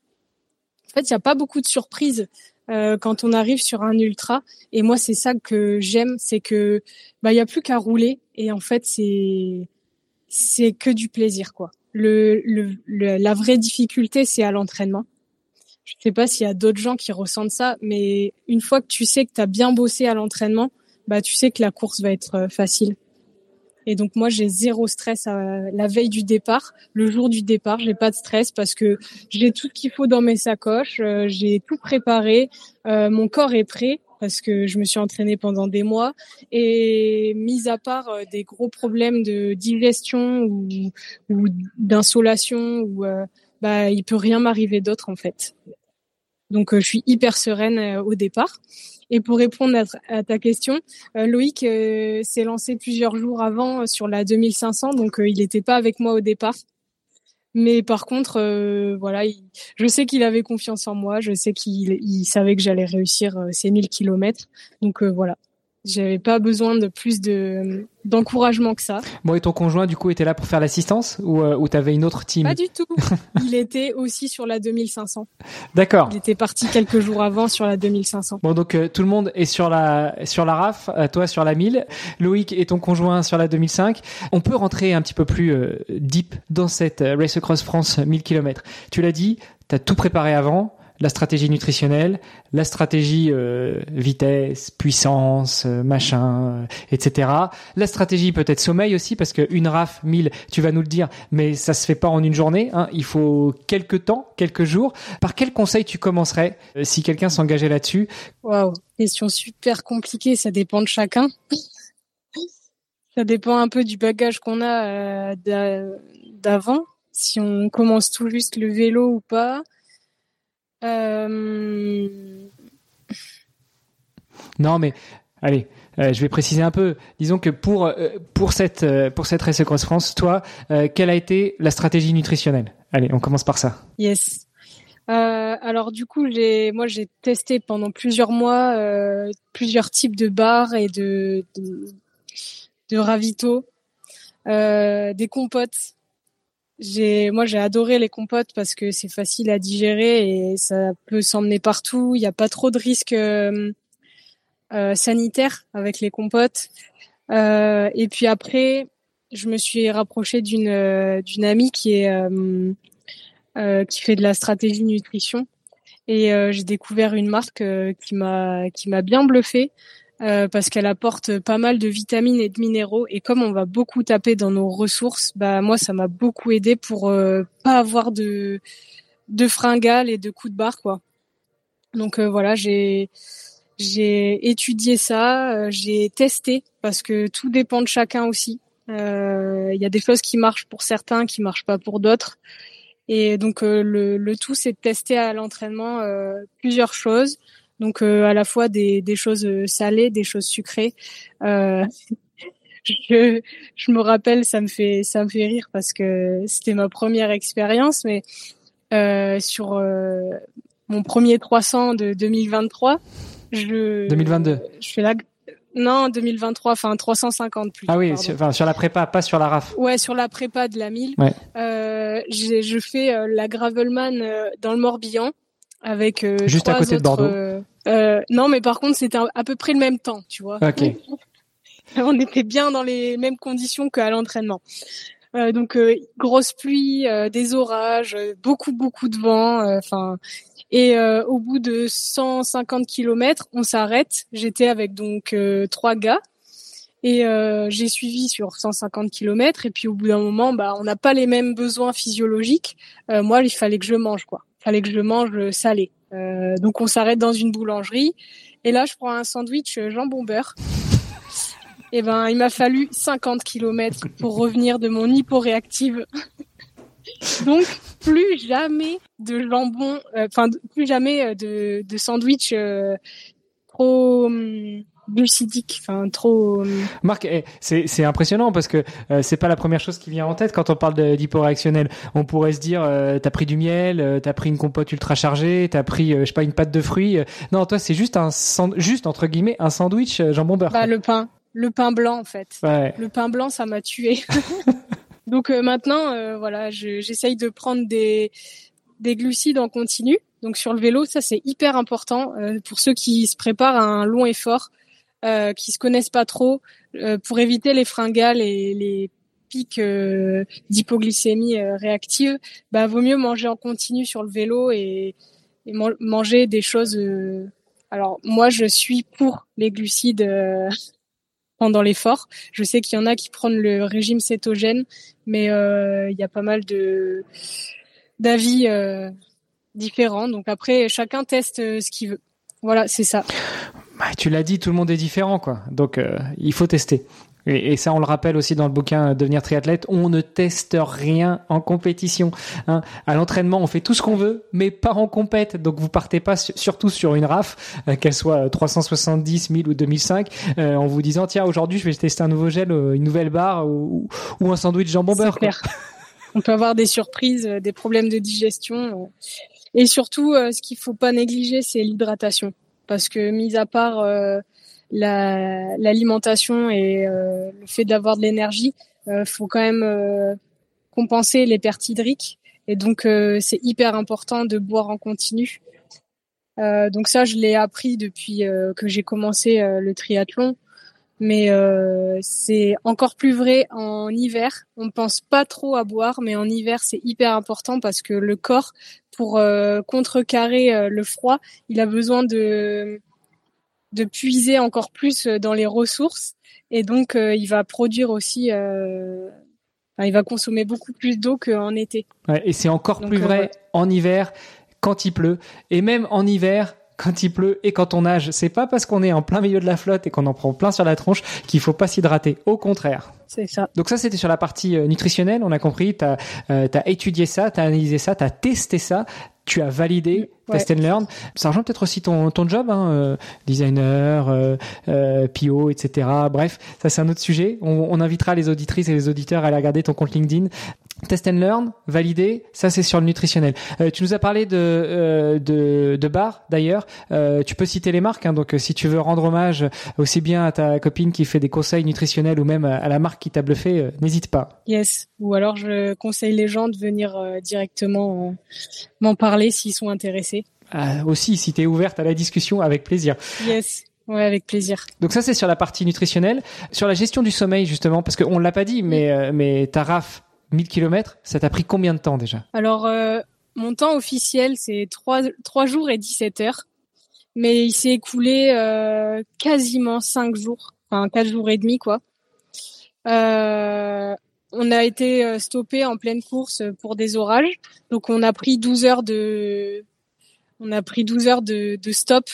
En fait, il n'y a pas beaucoup de surprises euh, quand on arrive sur un ultra. Et moi, c'est ça que j'aime, c'est que bah il y a plus qu'à rouler. Et en fait, c'est c'est que du plaisir, quoi. Le, le, le la vraie difficulté, c'est à l'entraînement. Je sais pas s'il y a d'autres gens qui ressentent ça, mais une fois que tu sais que tu as bien bossé à l'entraînement, bah tu sais que la course va être euh, facile. Et donc moi j'ai zéro stress à la veille du départ, le jour du départ, j'ai pas de stress parce que j'ai tout ce qu'il faut dans mes sacoches, euh, j'ai tout préparé, euh, mon corps est prêt parce que je me suis entraînée pendant des mois et mis à part des gros problèmes de digestion ou, ou d'insolation ou bah il peut rien m'arriver d'autre en fait. Donc, euh, je suis hyper sereine euh, au départ. Et pour répondre à, ta question, euh, Loïc s'est lancé plusieurs jours avant sur la 2500, donc il n'était pas avec moi au départ. Mais par contre, voilà, je sais qu'il avait confiance en moi, je sais qu'il savait que j'allais réussir ces 1000 kilomètres. Donc voilà, J'avais pas besoin de plus de d'encouragement que ça.
Bon, et ton conjoint, du coup, était là pour faire l'assistance ou, euh, ou t'avais une autre team?
Pas du tout. il était aussi sur la 2500.
D'accord.
Il était parti quelques jours avant sur la 2500.
Bon, donc euh, tout le monde est sur la sur la RAF, euh, toi sur la 1000, Loïc et ton conjoint sur la 2005. On peut rentrer un petit peu plus euh, deep dans cette Race Across France 1000 km. Tu l'as dit, t'as tout préparé avant la stratégie nutritionnelle, la stratégie euh, vitesse, puissance, euh, machin, euh, etc. La stratégie peut-être sommeil aussi, parce qu'une RAF 1000, tu vas nous le dire, mais ça se fait pas en une journée. Hein, il faut quelques temps, quelques jours. Par quel conseil tu commencerais si quelqu'un s'engageait là-dessus?
Waouh, question super compliquée. Ça dépend de chacun. ça dépend un peu du bagage qu'on a d'avant. Si on commence tout juste le vélo ou pas. Euh...
Non, mais allez, euh, je vais préciser un peu. Disons que pour euh, pour cette pour cette Cross France, toi, quelle a été la stratégie nutritionnelle? Allez, on commence par ça.
Yes. alors du coup, j'ai moi j'ai testé pendant plusieurs mois plusieurs types de bars et de de, de des compotes j'ai, moi, j'ai adoré les compotes parce que c'est facile à digérer et ça peut s'emmener partout. Il n'y a pas trop de risques euh, euh, sanitaires avec les compotes. Euh, et puis après, je me suis rapprochée d'une euh, d'une amie qui est euh, qui fait de la stratégie nutrition et j'ai découvert une marque qui m'a qui m'a bien bluffé euh, parce qu'elle apporte pas mal de vitamines et de minéraux. Et comme on va beaucoup taper dans nos ressources, bah moi ça m'a beaucoup aidé pour euh, pas avoir de de fringales et de coups de barre quoi. Donc euh, voilà, j'ai j'ai étudié ça, j'ai testé parce que tout dépend de chacun aussi. Il y a des choses qui marchent pour certains, qui marchent pas pour d'autres. Et donc le, le tout c'est de tester à l'entraînement plusieurs choses. Donc euh, à la fois des, des, choses euh, salées, des choses sucrées. Euh, je, je, me rappelle, ça me fait ça me fait rire parce que c'était ma première expérience, mais euh, sur euh, mon premier 300 de 2023, je
2022.
Je fais la non, 2023, enfin 350 plus.
Ah oui, sur, enfin, sur la prépa, pas sur la RAF.
Ouais, sur la prépa de la 1000.
Ouais.
Euh, je fais la Gravelman dans le Morbihan avec euh,
juste à côté
de
Bordeaux.
Euh, euh, non, mais par contre, c'était à peu près le même temps, tu vois.
Ok.
On était bien dans les mêmes conditions qu'à l'entraînement. Euh, donc grosse pluie, des orages, beaucoup beaucoup de vent. Enfin, et au bout de 150 km, on s'arrête. J'étais avec donc trois gars et j'ai suivi sur 150 km. Et puis au bout d'un moment, bah, on n'a pas les mêmes besoins physiologiques. moi, il fallait que je mange quoi fallait que je mange salé. Euh, donc on s'arrête dans une boulangerie et là je prends un sandwich jambon beurre. Et eh ben il m'a fallu 50 km pour revenir de mon hyporéactive. donc plus jamais de jambon, euh, enfin plus jamais de, de sandwich euh, trop hum, glucidique, enfin trop. Euh,
Marc, eh, c'est c'est impressionnant parce que euh, c'est pas la première chose qui vient en tête quand on parle d'hyporéactionnel. On pourrait se dire, euh, t'as pris du miel, euh, t'as pris une compote ultra chargée, t'as pris, je sais pas, une pâte de fruits. Non, toi, c'est juste un juste entre guillemets un sandwich jambon beurre.
Bah le pain, le pain blanc en fait.
Ouais.
Le pain blanc, ça m'a tué. Donc maintenant, voilà, j'essaye de prendre des des glucides en continu. Donc sur le vélo, ça c'est hyper important pour ceux qui se préparent à un long effort euh, qui se connaissent pas trop euh, pour éviter les fringales et les pics euh, d'hypoglycémie euh, réactive, bah vaut mieux manger en continu sur le vélo et, et manger des choses. alors moi je suis pour les glucides pendant l'effort. Je sais qu'il y en a qui prennent le régime cétogène, mais il y a pas mal de d'avis différents. Donc après chacun teste ce qu'il veut. Voilà, c'est ça.
Bah, tu l'as dit, tout le monde est différent, quoi. Donc, euh, il faut tester. Et, ça, on le rappelle aussi dans le bouquin Devenir triathlète, on ne teste rien en compétition. Hein. À l'entraînement, on fait tout ce qu'on veut, mais pas en compète. Donc, vous partez pas surtout sur une RAF, euh, qu'elle soit 370, 1000 ou 2005, euh, en vous disant tiens, aujourd'hui, je vais tester un nouveau gel, une nouvelle barre ou, ou un sandwich jambon beurre.
Clair. on peut avoir des surprises, des problèmes de digestion. Et surtout, ce qu'il faut pas négliger, c'est l'hydratation parce que mis à part euh, l'alimentation et le fait d'avoir de l'énergie, faut quand même compenser les pertes hydriques. Et donc, c'est hyper important de boire en continu. donc ça, je l'ai appris depuis que j'ai commencé le triathlon mais euh, c'est encore plus vrai en hiver. On pense pas trop à boire, mais en hiver c'est hyper important parce que le corps, pour euh, contrecarrer euh, le froid, il a besoin de de puiser encore plus dans les ressources et donc il va produire aussi. Enfin, il va consommer beaucoup plus d'eau qu'en été.
Ouais, et c'est encore plus vrai en hiver quand il pleut et même en hiver quand il pleut et quand on nage. C'est pas parce qu'on est en plein milieu de la flotte et qu'on en prend plein sur la tronche qu'il faut pas s'hydrater. Au contraire.
C'est ça.
Donc ça, c'était sur la partie euh, nutritionnelle, on a compris. Tu as, euh, étudié ça, tu as analysé ça, tu as testé ça, tu as validé, test and learn. Ça rejoint peut-être aussi ton, ton job, hein, euh, designer, euh, euh, PO, etc. Bref, ça c'est un autre sujet. On, on, invitera les auditrices et les auditeurs à aller regarder ton compte LinkedIn. Test and learn, validé, ça c'est sur le nutritionnel. Euh, tu nous as parlé de euh, de, de bar d'ailleurs. Euh, tu peux citer les marques, hein, donc si tu veux rendre hommage aussi bien à ta copine qui fait des conseils nutritionnels ou même à la marque qui t'a bluffé, n'hésite pas.
Yes. Ou alors je conseille les gens de venir directement m'en parler s'ils sont intéressés.
Ah, aussi, si tu es ouverte à la discussion, avec plaisir.
Yes. Ouais, avec plaisir.
Donc ça, c'est sur la partie nutritionnelle. Sur la gestion du sommeil, justement, parce qu'on l'a pas dit, mais, mais ta RAF 1000 km, ça t'a pris combien de temps déjà
Alors, euh, mon temps officiel, c'est 3, 3 jours et 17 heures. Mais il s'est écoulé euh, quasiment 5 jours, enfin 4 jours et demi, quoi. Euh, on a été stoppé en pleine course pour des orages. Donc, on a pris 12 heures de... On a pris 12 heures de, stop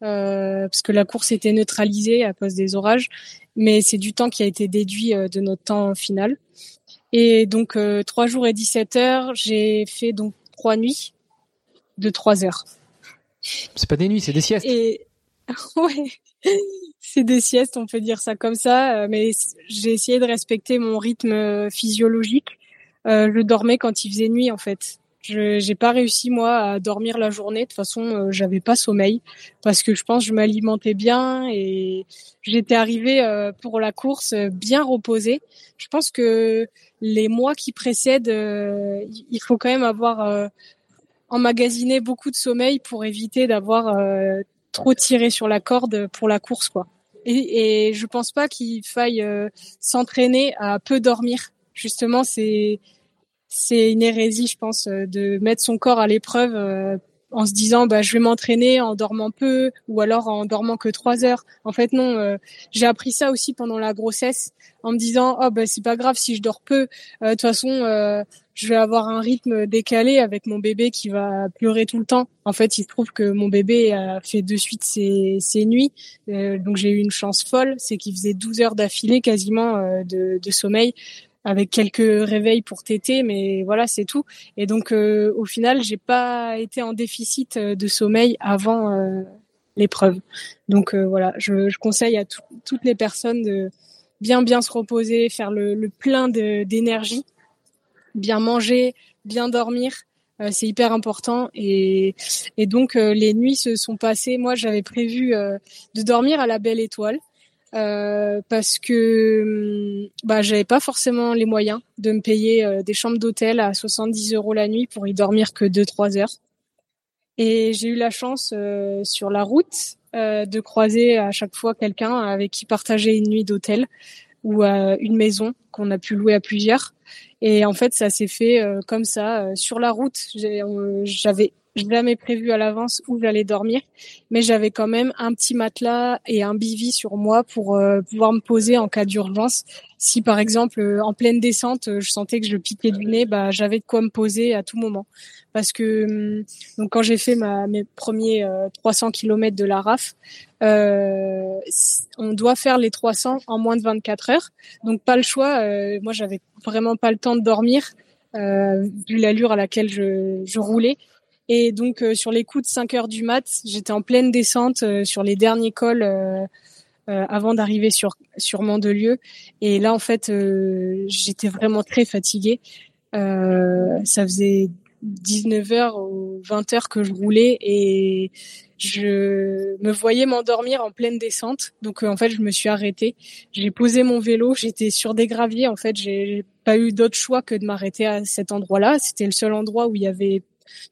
parce que la course était neutralisée à cause des orages, mais c'est du temps qui a été déduit de notre temps final. Et donc, euh, trois jours et 17 heures, j'ai fait donc trois nuits de trois heures.
C'est pas des nuits, c'est des siestes.
Et ouais, c'est des siestes, on peut dire ça comme ça. Euh, mais j'ai essayé de respecter mon rythme physiologique. Euh, je dormais quand il faisait nuit, en fait. Je j'ai pas réussi moi à dormir la journée. De toute façon, euh, j'avais pas sommeil parce que je pense que je m'alimentais bien et j'étais arrivée euh, pour la course euh, bien reposée. Je pense que les mois qui précèdent, il faut quand même avoir emmagasiné beaucoup de sommeil pour éviter d'avoir trop tiré sur la corde pour la course, quoi. Et, et je pense pas qu'il faille s'entraîner à peu dormir. Justement, c'est c'est une hérésie, je pense, euh, de mettre son corps à l'épreuve euh, en se disant bah je vais m'entraîner en dormant peu ou alors en dormant que trois heures. En fait non, euh, j'ai appris ça aussi pendant la grossesse en me disant oh bah c'est pas grave si je dors peu. De toute façon, je vais avoir un rythme décalé avec mon bébé qui va pleurer tout le temps. En fait, il se trouve que mon bébé a fait de suite ses, ses nuits, donc j'ai eu une chance folle, c'est qu'il faisait 12 heures d'affilée quasiment de, de sommeil avec quelques réveils pour téter, mais voilà, c'est tout. Et donc, euh, au final, j'ai pas été en déficit euh, de sommeil avant euh, l'épreuve. Donc voilà, je, je, conseille à toutes les personnes de bien bien se reposer, faire le, le plein d'énergie, bien manger, bien dormir. c'est hyper important et, et donc les nuits se sont passées. Moi, j'avais prévu de dormir à la Belle Étoile. Euh, parce que hum, bah j'avais pas forcément les moyens de me payer euh, des chambres d'hôtel à 70 euros la nuit pour y dormir que 2-3 heures. Et j'ai eu la chance euh, sur la route de croiser à chaque fois quelqu'un avec qui partager une nuit d'hôtel ou une maison qu'on a pu louer à plusieurs. Et en fait, ça s'est fait comme ça sur la route. J'avais jamais prévu à l'avance où j'allais dormir, mais j'avais quand même un petit matelas et un bivy sur moi pour euh, pouvoir me poser en cas d'urgence. Si par exemple euh, en pleine descente, je sentais que je piquais du nez, bah j'avais de quoi me poser à tout moment. Parce que hum, donc quand j'ai fait ma, mes premiers 300 euh, km de la RAF, on doit faire les 300 en moins de 24 heures, donc pas le choix. moi, j'avais vraiment pas le temps de dormir. vu l'allure à laquelle je, je roulais. Et donc euh, sur les coups de 5 heures du mat, j'étais en pleine descente euh, sur les derniers cols euh, avant d'arriver sur sur Mandelieu. Et là en fait, j'étais vraiment très fatiguée. ça faisait 19 heures ou 20 heures que je roulais et je me voyais m'endormir en pleine descente. Donc en fait, je me suis arrêtée. J'ai posé mon vélo. J'étais sur des graviers. En fait, j'ai pas eu d'autre choix que de m'arrêter à cet endroit-là. C'était le seul endroit où il y avait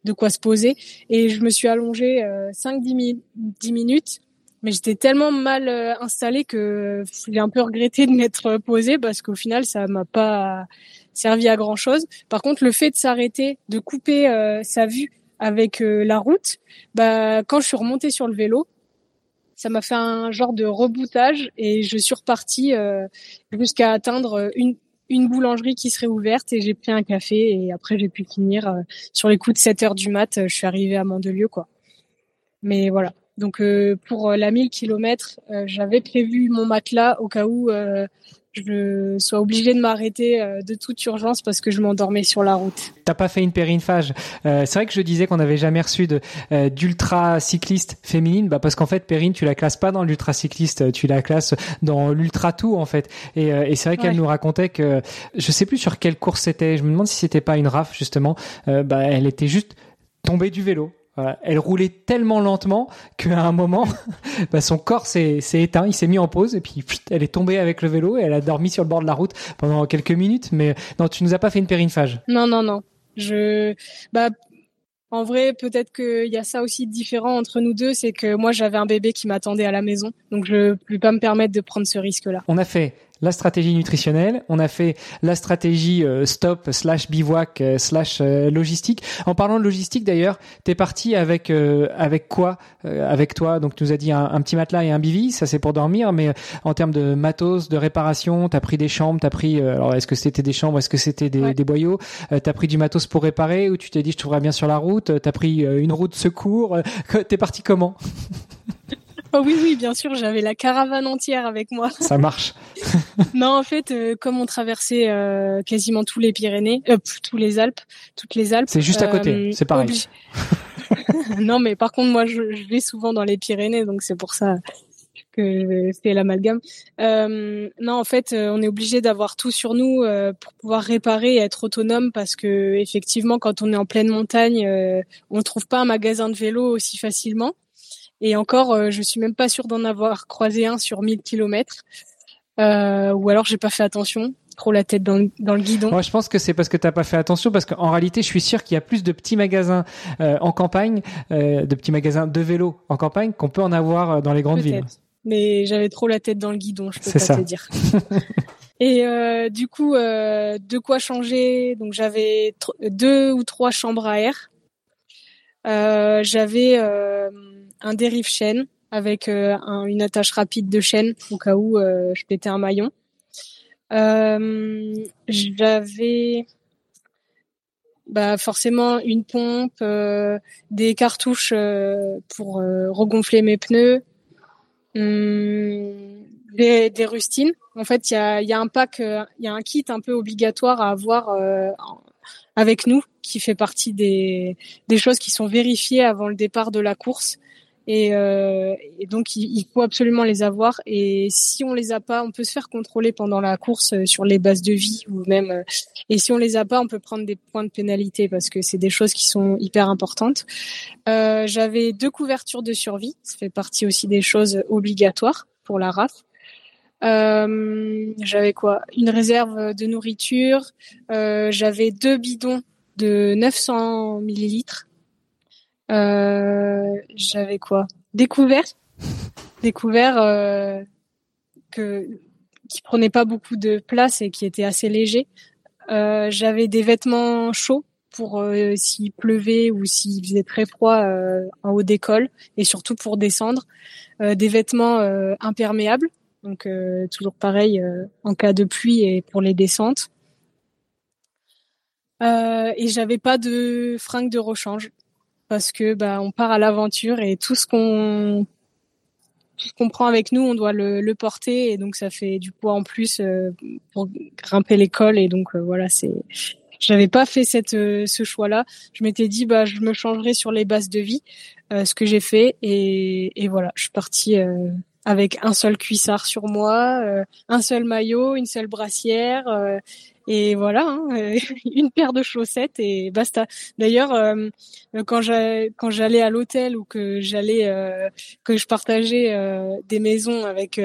de quoi se poser. Et je me suis allongée 5-10 minutes mais j'étais tellement mal euh, installée que j'ai un peu regretté de m'être posée parce qu'au final ça m'a pas servi à grand chose. Par contre, le fait de s'arrêter, de couper euh, sa vue avec euh, la route, bah quand je suis remontée sur le vélo, ça m'a fait un genre de reboutage et je suis repartie jusqu'à atteindre une une boulangerie qui serait ouverte et j'ai pris un café et après j'ai pu finir sur les coups de 7 heures du mat, je suis arrivée à Mandelieu quoi. Mais voilà. Donc euh, pour euh, la 1000 km, euh, j'avais prévu mon matelas au cas où je sois obligée de m'arrêter de toute urgence parce que je m'endormais sur la route.
T'as pas fait une périphage. c'est vrai que je disais qu'on n'avait jamais reçu de d'ultra cycliste féminine, bah parce qu'en fait Perrine tu la classes pas dans l'ultra cycliste, tu la classes dans l'ultra tout en fait. Et, et c'est vrai qu'elle nous racontait que je sais plus sur quelle course c'était. Je me demande si c'était pas une raf justement. bah elle était juste tombée du vélo elle roulait tellement lentement qu'à un moment, bah, son corps s'est éteint, il s'est mis en pause et puis elle est tombée avec le vélo et elle a dormi sur le bord de la route pendant quelques minutes. Mais non, tu nous as pas fait une périphage.
Non, non, non. Je, bah, en vrai, peut-être qu'il y a ça aussi de différent entre nous deux, c'est que moi j'avais un bébé qui m'attendait à la maison, donc je ne peux pas me permettre de prendre ce risque-là.
On a fait la stratégie nutritionnelle, on a fait la stratégie euh, stop slash bivouac euh, slash euh, logistique. En parlant de logistique d'ailleurs, t'es parti avec avec quoi avec toi? Donc tu nous as dit un, petit matelas et un bivy, ça c'est pour dormir, mais en termes de matos, de réparation, t'as pris des chambres, t'as pris alors est-ce que c'était des chambres, est-ce que c'était des, des boyaux? T'as pris du matos pour réparer ou tu t'es dit je trouverai bien sur la route? T'as pris une route secours? T'es parti comment?
Oh oui, oui, bien sûr, j'avais la caravane entière avec moi.
Ça marche.
non, en fait, euh, comme on traversait euh, quasiment tous les Pyrénées, euh, tous les Alpes, toutes les Alpes.
C'est juste à côté, c'est pareil.
non, mais par contre, moi, je, vais souvent dans les Pyrénées, donc c'est pour ça que c'est l'amalgame. non, en fait, on est obligé d'avoir tout sur nous pour pouvoir réparer et être autonome parce que effectivement, quand on est en pleine montagne, on ne trouve pas un magasin de vélo aussi facilement. Et encore, euh, je suis même pas sûre d'en avoir croisé un sur 1000 kilomètres. Euh, ou alors j'ai pas fait attention, trop la tête dans, le guidon.
Moi, je pense que c'est parce que t'as pas fait attention, parce qu'en réalité, je suis sûr qu'il y a plus de petits magasins euh, en campagne, euh, de petits magasins de vélo en campagne qu'on peut en avoir euh, dans les grandes villes.
Mais j'avais trop la tête dans le guidon, je peux pas ça. te dire. Et euh, du coup, euh, de quoi changer? Donc j'avais deux ou trois chambres à air. Euh, j'avais un dérive chaîne avec euh, une attache rapide de chaîne au cas où euh, je pétais un maillon. Euh, j'avais bah forcément une pompe, des cartouches pour regonfler mes pneus, des, des, rustines. En fait, il y a, y a, un pack, il y a un kit un peu obligatoire à avoir avec nous, qui fait partie des, des choses qui sont vérifiées avant le départ de la course. Et, euh, et donc il, faut absolument les avoir. Et si on les a pas, on peut se faire contrôler pendant la course euh, sur les bases de vie ou même. Euh, et si on les a pas, on peut prendre des points de pénalité parce que c'est des choses qui sont hyper importantes. J'avais deux couvertures de survie. Ça fait partie aussi des choses obligatoires pour la RAF. J'avais quoi? Une réserve de nourriture. J'avais deux bidons de 900 millilitres j'avais quoi? Découvert, découvert euh, que qui prenait pas beaucoup de place et qui était assez léger. Euh, j'avais des vêtements chauds pour s'il pleuvait ou s'il faisait très froid en haut d'école et surtout pour descendre. des vêtements imperméables, donc toujours pareil en cas de pluie et pour les descentes. et j'avais pas de fringues de rechange parce que bah on part à l'aventure et tout ce qu'on qu'on prend avec nous, on doit le, le, porter et donc ça fait du poids en plus euh, pour grimper l'école et donc euh, voilà c'est j'avais pas fait cette euh, ce choix là je m'étais dit bah je me changerai sur les bases de vie ce que j'ai fait et, et voilà je suis partie avec un seul cuissard sur moi un seul maillot une seule brassière et voilà, hein, une paire de chaussettes et basta. D'ailleurs, euh, quand j'allais à l'hôtel ou que euh, je partageais euh, des maisons avec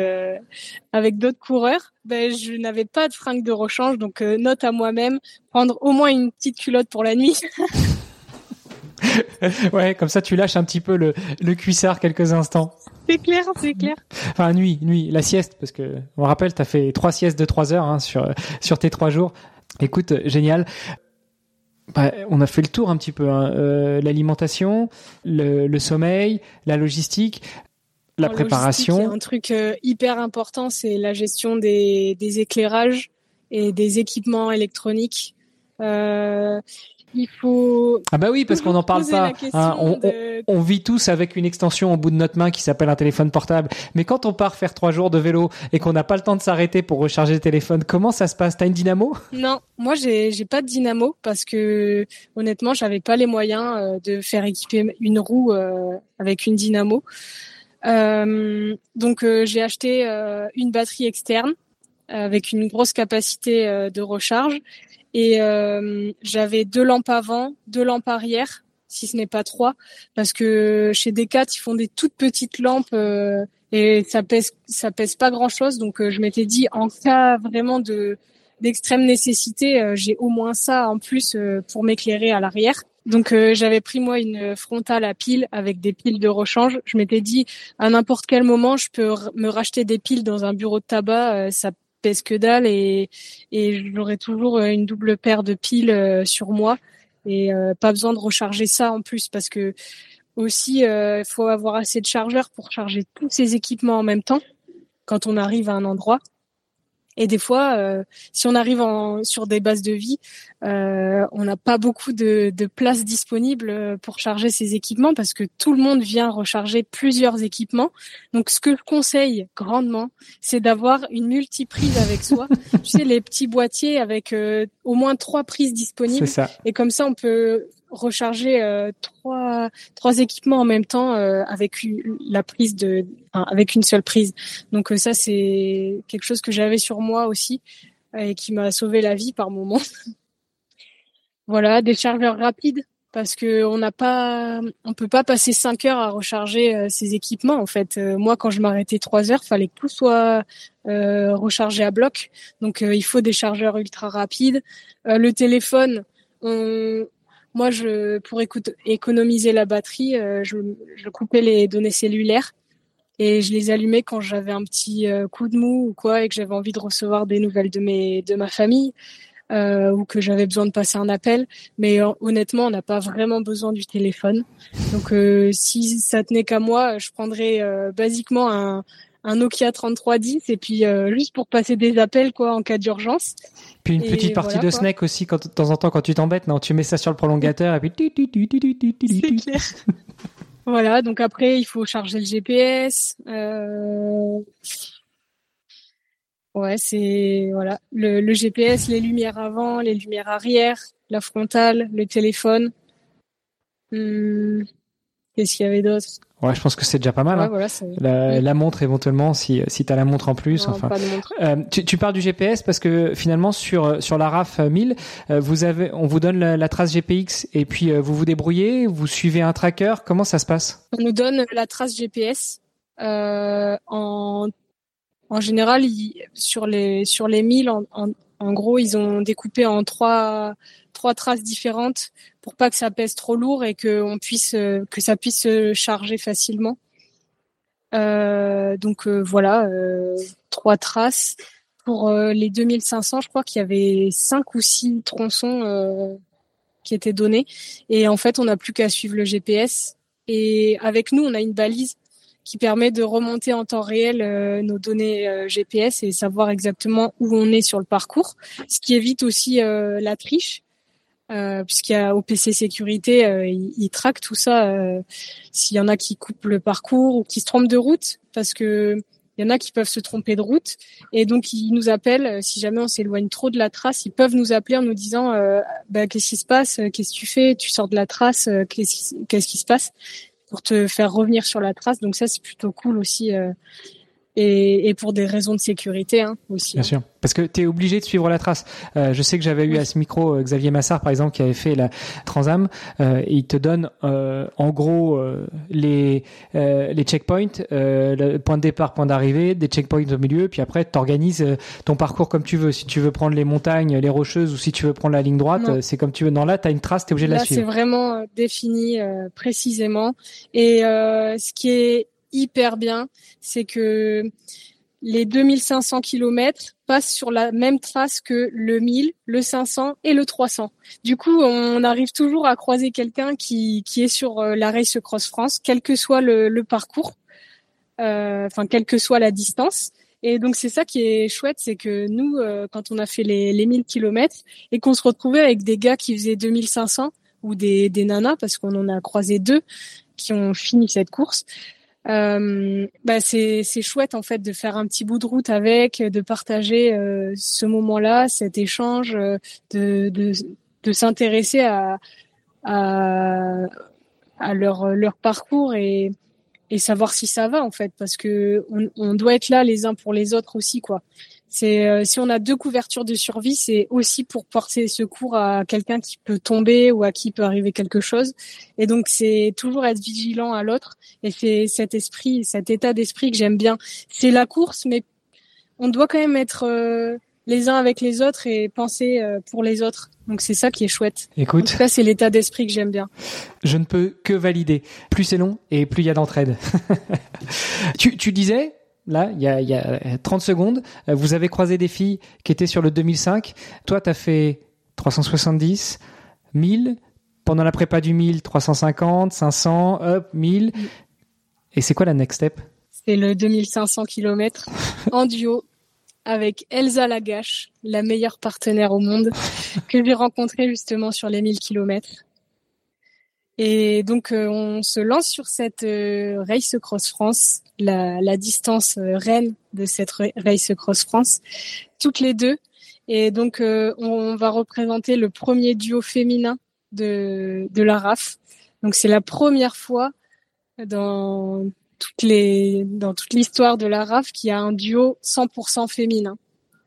d'autres coureurs, ben je n'avais pas de fringues de rechange, donc note à moi-même prendre au moins une petite culotte pour la nuit.
ouais, comme ça tu lâches un petit peu le cuissard quelques instants.
C'est clair, c'est clair.
Enfin, nuit, nuit, la sieste, parce que on rappelle, t'as fait trois siestes de trois heures hein, sur sur tes trois jours. Écoute, génial. Bah, on a fait le tour un petit peu. Hein. Euh, L'alimentation, le, le, sommeil, la logistique, la préparation.
un truc euh, hyper important, c'est la gestion des, des éclairages et des équipements électroniques. Euh, il faut.
Ah bah oui, parce qu'on n'en parle pas. Hein, on, vit tous avec une extension au bout de notre main qui s'appelle un téléphone portable. Mais quand on part faire trois jours de vélo et qu'on n'a pas le temps de s'arrêter pour recharger le téléphone, comment ça se passe? T'as une dynamo?
Non, moi j'ai j'ai pas de dynamo parce que honnêtement j'avais pas les moyens euh, de faire équiper une roue euh, avec une dynamo. Euh, donc j'ai acheté une batterie externe avec une grosse capacité de recharge et euh, j'avais deux lampes avant, deux lampes arrière, si ce n'est pas trois, parce que chez Decat ils font des toutes petites lampes euh, et ça pèse ça pèse pas grand chose. Donc euh, je m'étais dit en cas vraiment de d'extrême nécessité, j'ai au moins ça en plus pour m'éclairer à l'arrière. Donc j'avais pris moi une frontale à piles avec des piles de rechange. Je m'étais dit à n'importe quel moment je peux me racheter des piles dans un bureau de tabac, ça et j'aurai toujours euh, une double paire de piles euh, sur moi. Et euh, pas besoin de recharger ça en plus parce que aussi il faut avoir assez de chargeurs pour charger tous ces équipements en même temps quand on arrive à un endroit et des fois, euh, si on arrive en, sur des bases de vie, euh, on n'a pas beaucoup de, de place disponible euh, pour charger ces équipements parce que tout le monde vient recharger plusieurs équipements. Donc, ce que je conseille grandement, c'est d'avoir une multiprise avec soi. tu sais, les petits boîtiers avec au moins trois prises disponibles.
Ça.
Et comme ça, on peut recharger euh, trois trois équipements en même temps euh, avec une, la prise de avec une seule prise. Donc euh, ça c'est quelque chose que j'avais sur moi aussi et qui m'a sauvé la vie par moment. voilà, des chargeurs rapides parce que on n'a pas on peut pas passer cinq heures à recharger ces équipements en fait. moi quand je m'arrêtais trois heures, fallait que tout soit rechargé à bloc. Donc il faut des chargeurs ultra rapides. le téléphone on, moi, pour économiser la batterie, euh, je, je, coupais les données cellulaires et je les allumais quand j'avais un petit euh, coup de mou ou quoi et que j'avais envie de recevoir des nouvelles de mes de ma famille euh, ou que j'avais besoin de passer un appel. Mais honnêtement, on n'a pas vraiment besoin du téléphone. Donc, si ça tenait qu'à moi, je prendrais basiquement un, un Nokia 3310 et puis euh, juste pour passer des appels quoi en cas d'urgence.
Puis une petite partie de Snake aussi quand de temps en temps quand tu t'embêtes, non, tu mets ça sur le prolongateur et puis
voilà, donc après il faut charger le GPS. Euh... Ouais, c'est voilà le, le, GPS, les lumières avant, les lumières arrière, la frontale, le téléphone. Hum... Qu'est-ce qu'il y avait d'autre?
Ouais, je pense que c'est déjà pas mal.
Ouais,
hein. la, la, montre éventuellement, si si t'as la montre en plus.
Non,
enfin,
pas de montre.
Euh, tu, tu parles du GPS parce que finalement sur sur la RAF 1000, euh, vous avez, on vous donne la, trace GPX et puis euh, vous vous débrouillez, vous suivez un tracker. Comment ça se passe?
On nous donne la trace GPS euh, en en général sur les sur les 1000 en, en, en gros ils ont découpé en trois trois traces différentes pour pas que ça pèse trop lourd et que on puisse euh, que ça puisse se charger facilement. Euh, donc euh, voilà, trois traces pour les 2500. Je crois qu'il y avait cinq ou six tronçons qui étaient donnés et en fait on n'a plus qu'à suivre le GPS et avec nous on a une balise qui permet de remonter en temps réel nos données GPS et savoir exactement où on est sur le parcours, ce qui évite aussi la triche euh, puisqu'il y a OPC sécurité, euh, ils, traquent tout ça. Euh, S'il y en a qui coupent le parcours ou qui se trompent de route, parce que il y en a qui peuvent se tromper de route, et donc ils nous appellent. Euh, si jamais on s'éloigne trop de la trace, ils peuvent nous appeler en nous disant euh, bah, qu'est-ce qui se passe, qu'est-ce que tu fais, tu sors de la trace, qu'est-ce qui, qui, se passe pour te faire revenir sur la trace. Donc ça c'est plutôt cool aussi et, et pour des raisons de sécurité hein, aussi.
Bien sûr, parce que tu es obligé de suivre la trace. Euh, je sais que j'avais eu à ce micro euh, Xavier Massard, par exemple, qui avait fait la Transam. Euh, et il te donne euh, en gros euh, les les checkpoints, le point de départ, point d'arrivée, des checkpoints au milieu, puis après tu organises ton parcours comme tu veux. Si tu veux prendre les montagnes, les rocheuses, ou si tu veux prendre la ligne droite, c'est comme tu veux. Non, là, tu as une trace, tu es obligé de la suivre.
Là, c'est vraiment défini précisément. Et ce qui est hyper bien, c'est que les 2500 km passent sur la même trace que le 1000, le 500 et le 300. Du coup, on arrive toujours à croiser quelqu'un qui, qui est sur euh, la Race Cross France, quel que soit le, parcours, euh, enfin quelle que soit la distance. Et donc c'est ça qui est chouette, c'est que nous, euh, quand on a fait les, les 1000 km et qu'on se retrouvait avec des gars qui faisaient 2500 ou des, des nanas, parce qu'on en a croisé deux qui ont fini cette course, euh, bah c'est chouette en fait de faire un petit bout de route avec, de partager euh, ce moment-là, cet échange, euh, de de, de s'intéresser à, à à leur leur parcours et et savoir si ça va en fait parce que on, on doit être là les uns pour les autres aussi quoi. C'est euh, si on a deux couvertures de survie, c'est aussi pour porter secours à quelqu'un qui peut tomber ou à qui peut arriver quelque chose. Et donc c'est toujours être vigilant à l'autre. Et c'est cet esprit, cet état d'esprit que j'aime bien. C'est la course, mais on doit quand même être euh, les uns avec les autres et penser euh, pour les autres. Donc c'est ça qui est chouette.
Écoute,
en tout cas, c'est l'état d'esprit que j'aime bien.
Je ne peux que valider. Plus c'est long et plus il y a d'entraide. tu, tu disais, là, il y a, il y a 30 secondes, euh, vous avez croisé des filles qui étaient sur le 2005. Toi, tu as fait 370, 1000. Pendant la prépa du 1000, 350, 500, hop, 1000. Et c'est quoi la next step?
C'est le 2500 km en duo avec Elsa Lagache, la meilleure partenaire au monde, que j'ai rencontrée justement sur les 1000 km. Et donc, euh, on se lance sur cette euh, Race Cross France, la, la distance euh, reine de cette Race Cross France, toutes les deux. Et donc, on va représenter le premier duo féminin de, de la RAF. Donc, c'est la première fois dans toutes les dans toute l'histoire de la RAF qu'il y a un duo 100% féminin.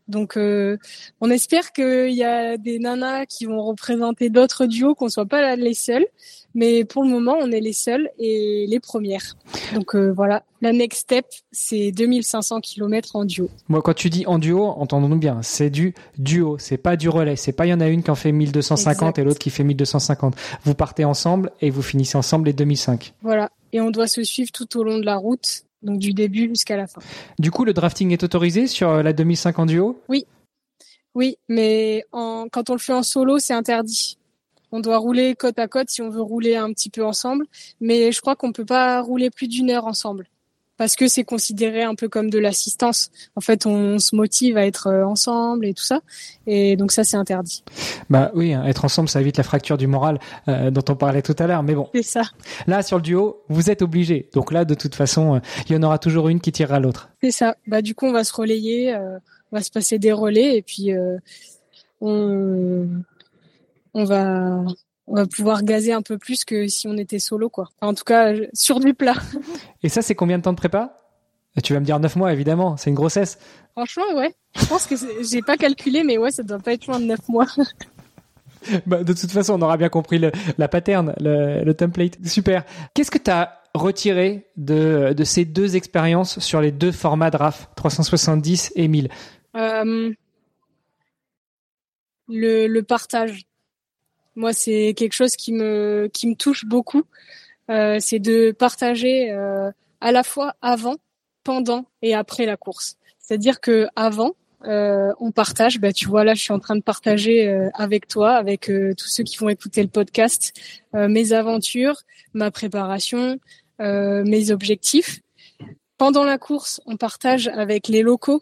Donc, euh, on espère qu'il y a des nanas qui vont représenter d'autres duos, qu'on soit pas les seuls. Mais pour le moment, on est les seuls et les premières. Donc euh, voilà, la next step, c'est 2500 km en duo.
Moi, quand tu dis en duo, entendons-nous bien, c'est du duo, c'est pas du relais. C'est pas il y en a une qui en fait 1250 et l'autre qui fait 1250. Vous partez ensemble et vous finissez ensemble les 2005.
Voilà, et on doit se suivre tout au long de la route donc du début jusqu'à la fin.
Du coup, le drafting est autorisé sur euh, la 2005 en duo?
Oui. Oui, mais en, quand on le fait en solo, c'est interdit. On doit rouler côte à côte si on veut rouler un petit peu ensemble, mais je crois qu'on peut pas rouler plus d'une heure ensemble parce que c'est considéré un peu comme de l'assistance. En fait, on se motive à être euh, ensemble et tout ça, et donc ça c'est interdit.
Bah oui, hein, être ensemble, ça évite la fracture du moral euh, dont on parlait tout à l'heure. Mais bon,
c'est ça.
Là, sur le duo, vous êtes obligé. Donc là, de toute façon, euh, il y en aura toujours une qui tirera l'autre.
C'est ça. Bah du coup, on va se relayer, on va se passer des relais, et puis on on va on va pouvoir gazer un peu plus que si on était solo, quoi. En tout cas, sur du plat.
Et ça, c'est combien de temps de prépa? Tu vas me dire 9 mois, évidemment. C'est une grossesse.
Franchement, ouais. Je pense que j'ai pas calculé, mais ouais, ça doit pas être loin de 9 mois.
bah, de toute façon, on aura bien compris le, la pattern, le, le template. Super. Qu'est-ce que tu as retiré de, de ces deux expériences sur les deux formats de RAF, 370 et 1000 euh,
le, le partage moi, c'est quelque chose qui me qui me touche beaucoup. Euh, c'est de partager euh, à la fois avant, pendant et après la course. C'est-à-dire que avant, euh, on partage. Bah, tu vois, là, je suis en train de partager euh, avec toi, avec euh, tous ceux qui vont écouter le podcast, mes aventures, ma préparation, mes objectifs. Pendant la course, on partage avec les locaux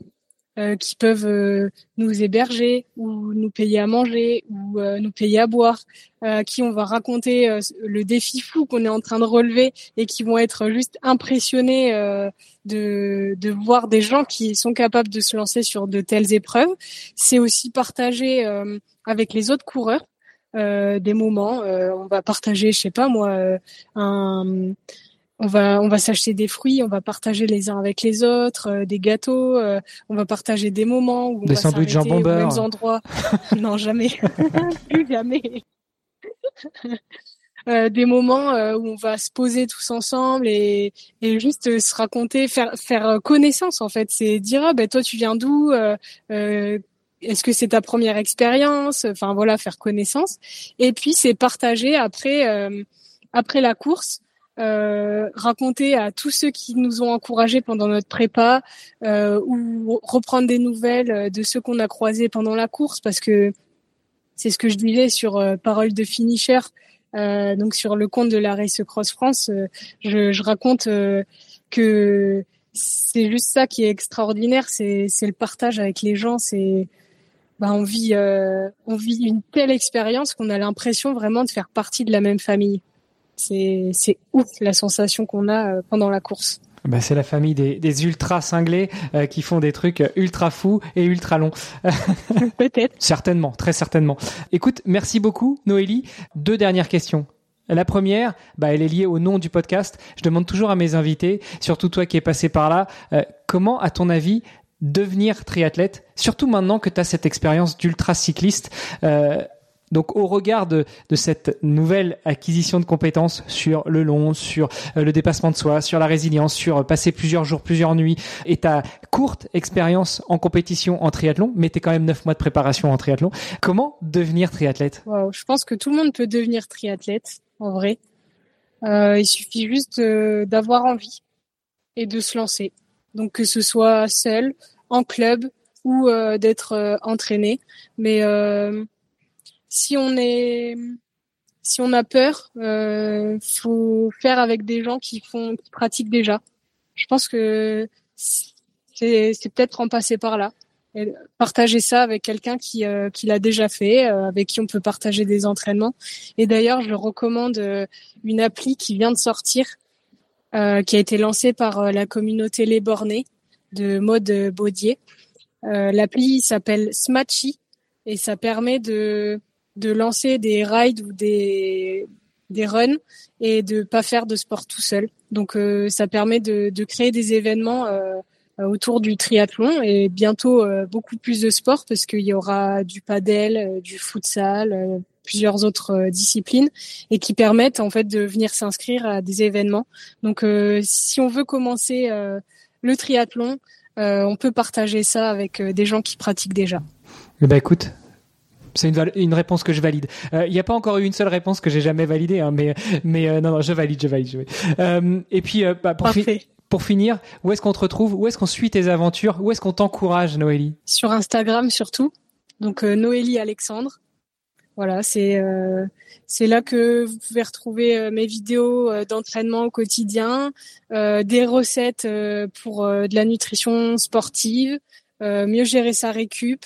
euh, qui peuvent euh, nous héberger ou nous payer à manger ou euh, nous payer à boire, à qui on va raconter le défi fou qu'on est en train de relever et qui vont être juste impressionnés de, de voir des gens qui sont capables de se lancer sur de telles épreuves. C'est aussi partager avec les autres coureurs des moments. on va partager, je sais pas moi, un on va on va s'acheter des fruits, on va partager les uns avec les autres, euh, des gâteaux, euh, on va partager des moments où on
des
va
sandwichs jambon
aux mêmes endroits. non jamais, plus jamais. Euh, des moments euh, où on va se poser tous ensemble et, et juste se raconter, faire faire connaissance en fait. C'est dire ah ben toi tu viens d'où euh, Est-ce que c'est ta première expérience? Enfin voilà, faire connaissance. Et puis c'est partager après après la course euh, raconter à tous ceux qui nous ont encouragés pendant notre prépa euh, ou reprendre des nouvelles de ceux qu'on a croisés pendant la course parce que c'est ce que je disais sur euh, Parole de Finisher, euh, donc sur le compte de la Race Cross France, euh, je, je, raconte que c'est juste ça qui est extraordinaire, c'est le partage avec les gens, c'est bah, on vit on vit une telle expérience qu'on a l'impression vraiment de faire partie de la même famille c'est ouf la sensation qu'on a euh, pendant la course.
Bah, c'est la famille des, des ultra cinglés euh, qui font des trucs ultra fous et ultra longs.
Peut-être.
certainement, très certainement. Écoute, merci beaucoup Noélie. Deux dernières questions. La première, bah, elle est liée au nom du podcast. Je demande toujours à mes invités, surtout toi qui es passé par là, euh, comment, à ton avis, devenir triathlète, surtout maintenant que tu as cette expérience d'ultra cycliste euh, donc au regard de, cette nouvelle acquisition de compétences sur le long, sur euh, le dépassement de soi, sur la résilience, sur euh, passer plusieurs jours, plusieurs nuits, et ta courte expérience en compétition en triathlon, mais t'es quand même neuf mois de préparation en triathlon, comment devenir triathlète?
Je pense que tout le monde peut devenir triathlète, en vrai. Euh, il suffit juste d'avoir envie et de se lancer. Donc que ce soit seul, en club ou d'être entraîné. Mais si on est si on a peur, euh, faut faire avec des gens qui font qui pratiquent déjà. Je pense que c'est peut-être en passer par là. Et partager ça avec quelqu'un qui euh, qui l'a déjà fait, euh, avec qui on peut partager des entraînements. Et d'ailleurs, je recommande euh, une appli qui vient de sortir, qui a été lancée par la communauté Les Bornés de mode Baudier. L'appli s'appelle Smatchy et ça permet de de lancer des rides ou des des runs et de pas faire de sport tout seul. Donc euh, ça permet de, de créer des événements euh, autour du triathlon et bientôt euh, beaucoup plus de sport parce qu'il y aura du padel, du futsal, plusieurs autres disciplines et qui permettent en fait de venir s'inscrire à des événements. Donc si on veut commencer le triathlon, on peut partager ça avec des gens qui pratiquent déjà.
Eh ben écoute, c'est une, une, réponse que je valide. Il euh, n'y a pas encore eu une seule réponse que j'ai jamais validée, hein, mais mais euh, non non, je valide, je valide. Je valide. Euh, et puis bah, pour, fi pour finir, où est-ce qu'on te retrouve? Où est-ce qu'on suit tes aventures? Où est-ce qu'on t'encourage, Noélie?
Sur Instagram surtout. Donc Noélie Alexandre. Voilà, c'est c'est là que vous pouvez retrouver mes vidéos d'entraînement au quotidien, des recettes pour de la nutrition sportive, mieux gérer sa récup.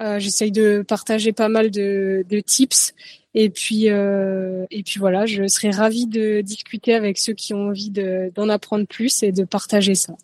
Euh, J'essaye de partager pas mal de, de tips et puis euh, et puis voilà, je serais ravie de discuter avec ceux qui ont envie d'en apprendre plus et de partager ça.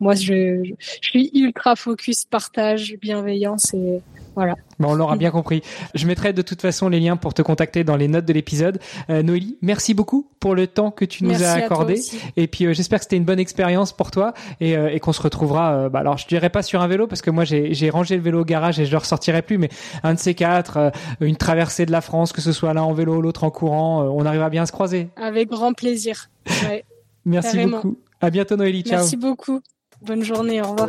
Moi, je, je, je suis ultra focus partage, bienveillance et voilà.
Bon, on l'aura bien compris. Je mettrai de toute façon les liens pour te contacter dans les notes de l'épisode. Euh, Noélie, merci beaucoup pour le temps que tu nous
as
accordé. Et puis euh, j'espère que c'était une bonne expérience pour toi et, euh, et qu'on se retrouvera. Bah, alors je dirais pas sur un vélo parce que moi j'ai rangé le vélo au garage et je le ressortirai plus, mais un de ces quatre, une traversée de la France, que ce soit l'un en vélo, l'autre en courant, on arrivera bien à se croiser.
Avec grand plaisir. Ouais,
merci
carrément.
beaucoup. À bientôt Noélie. Ciao.
Merci beaucoup. Bonne journée. Au revoir.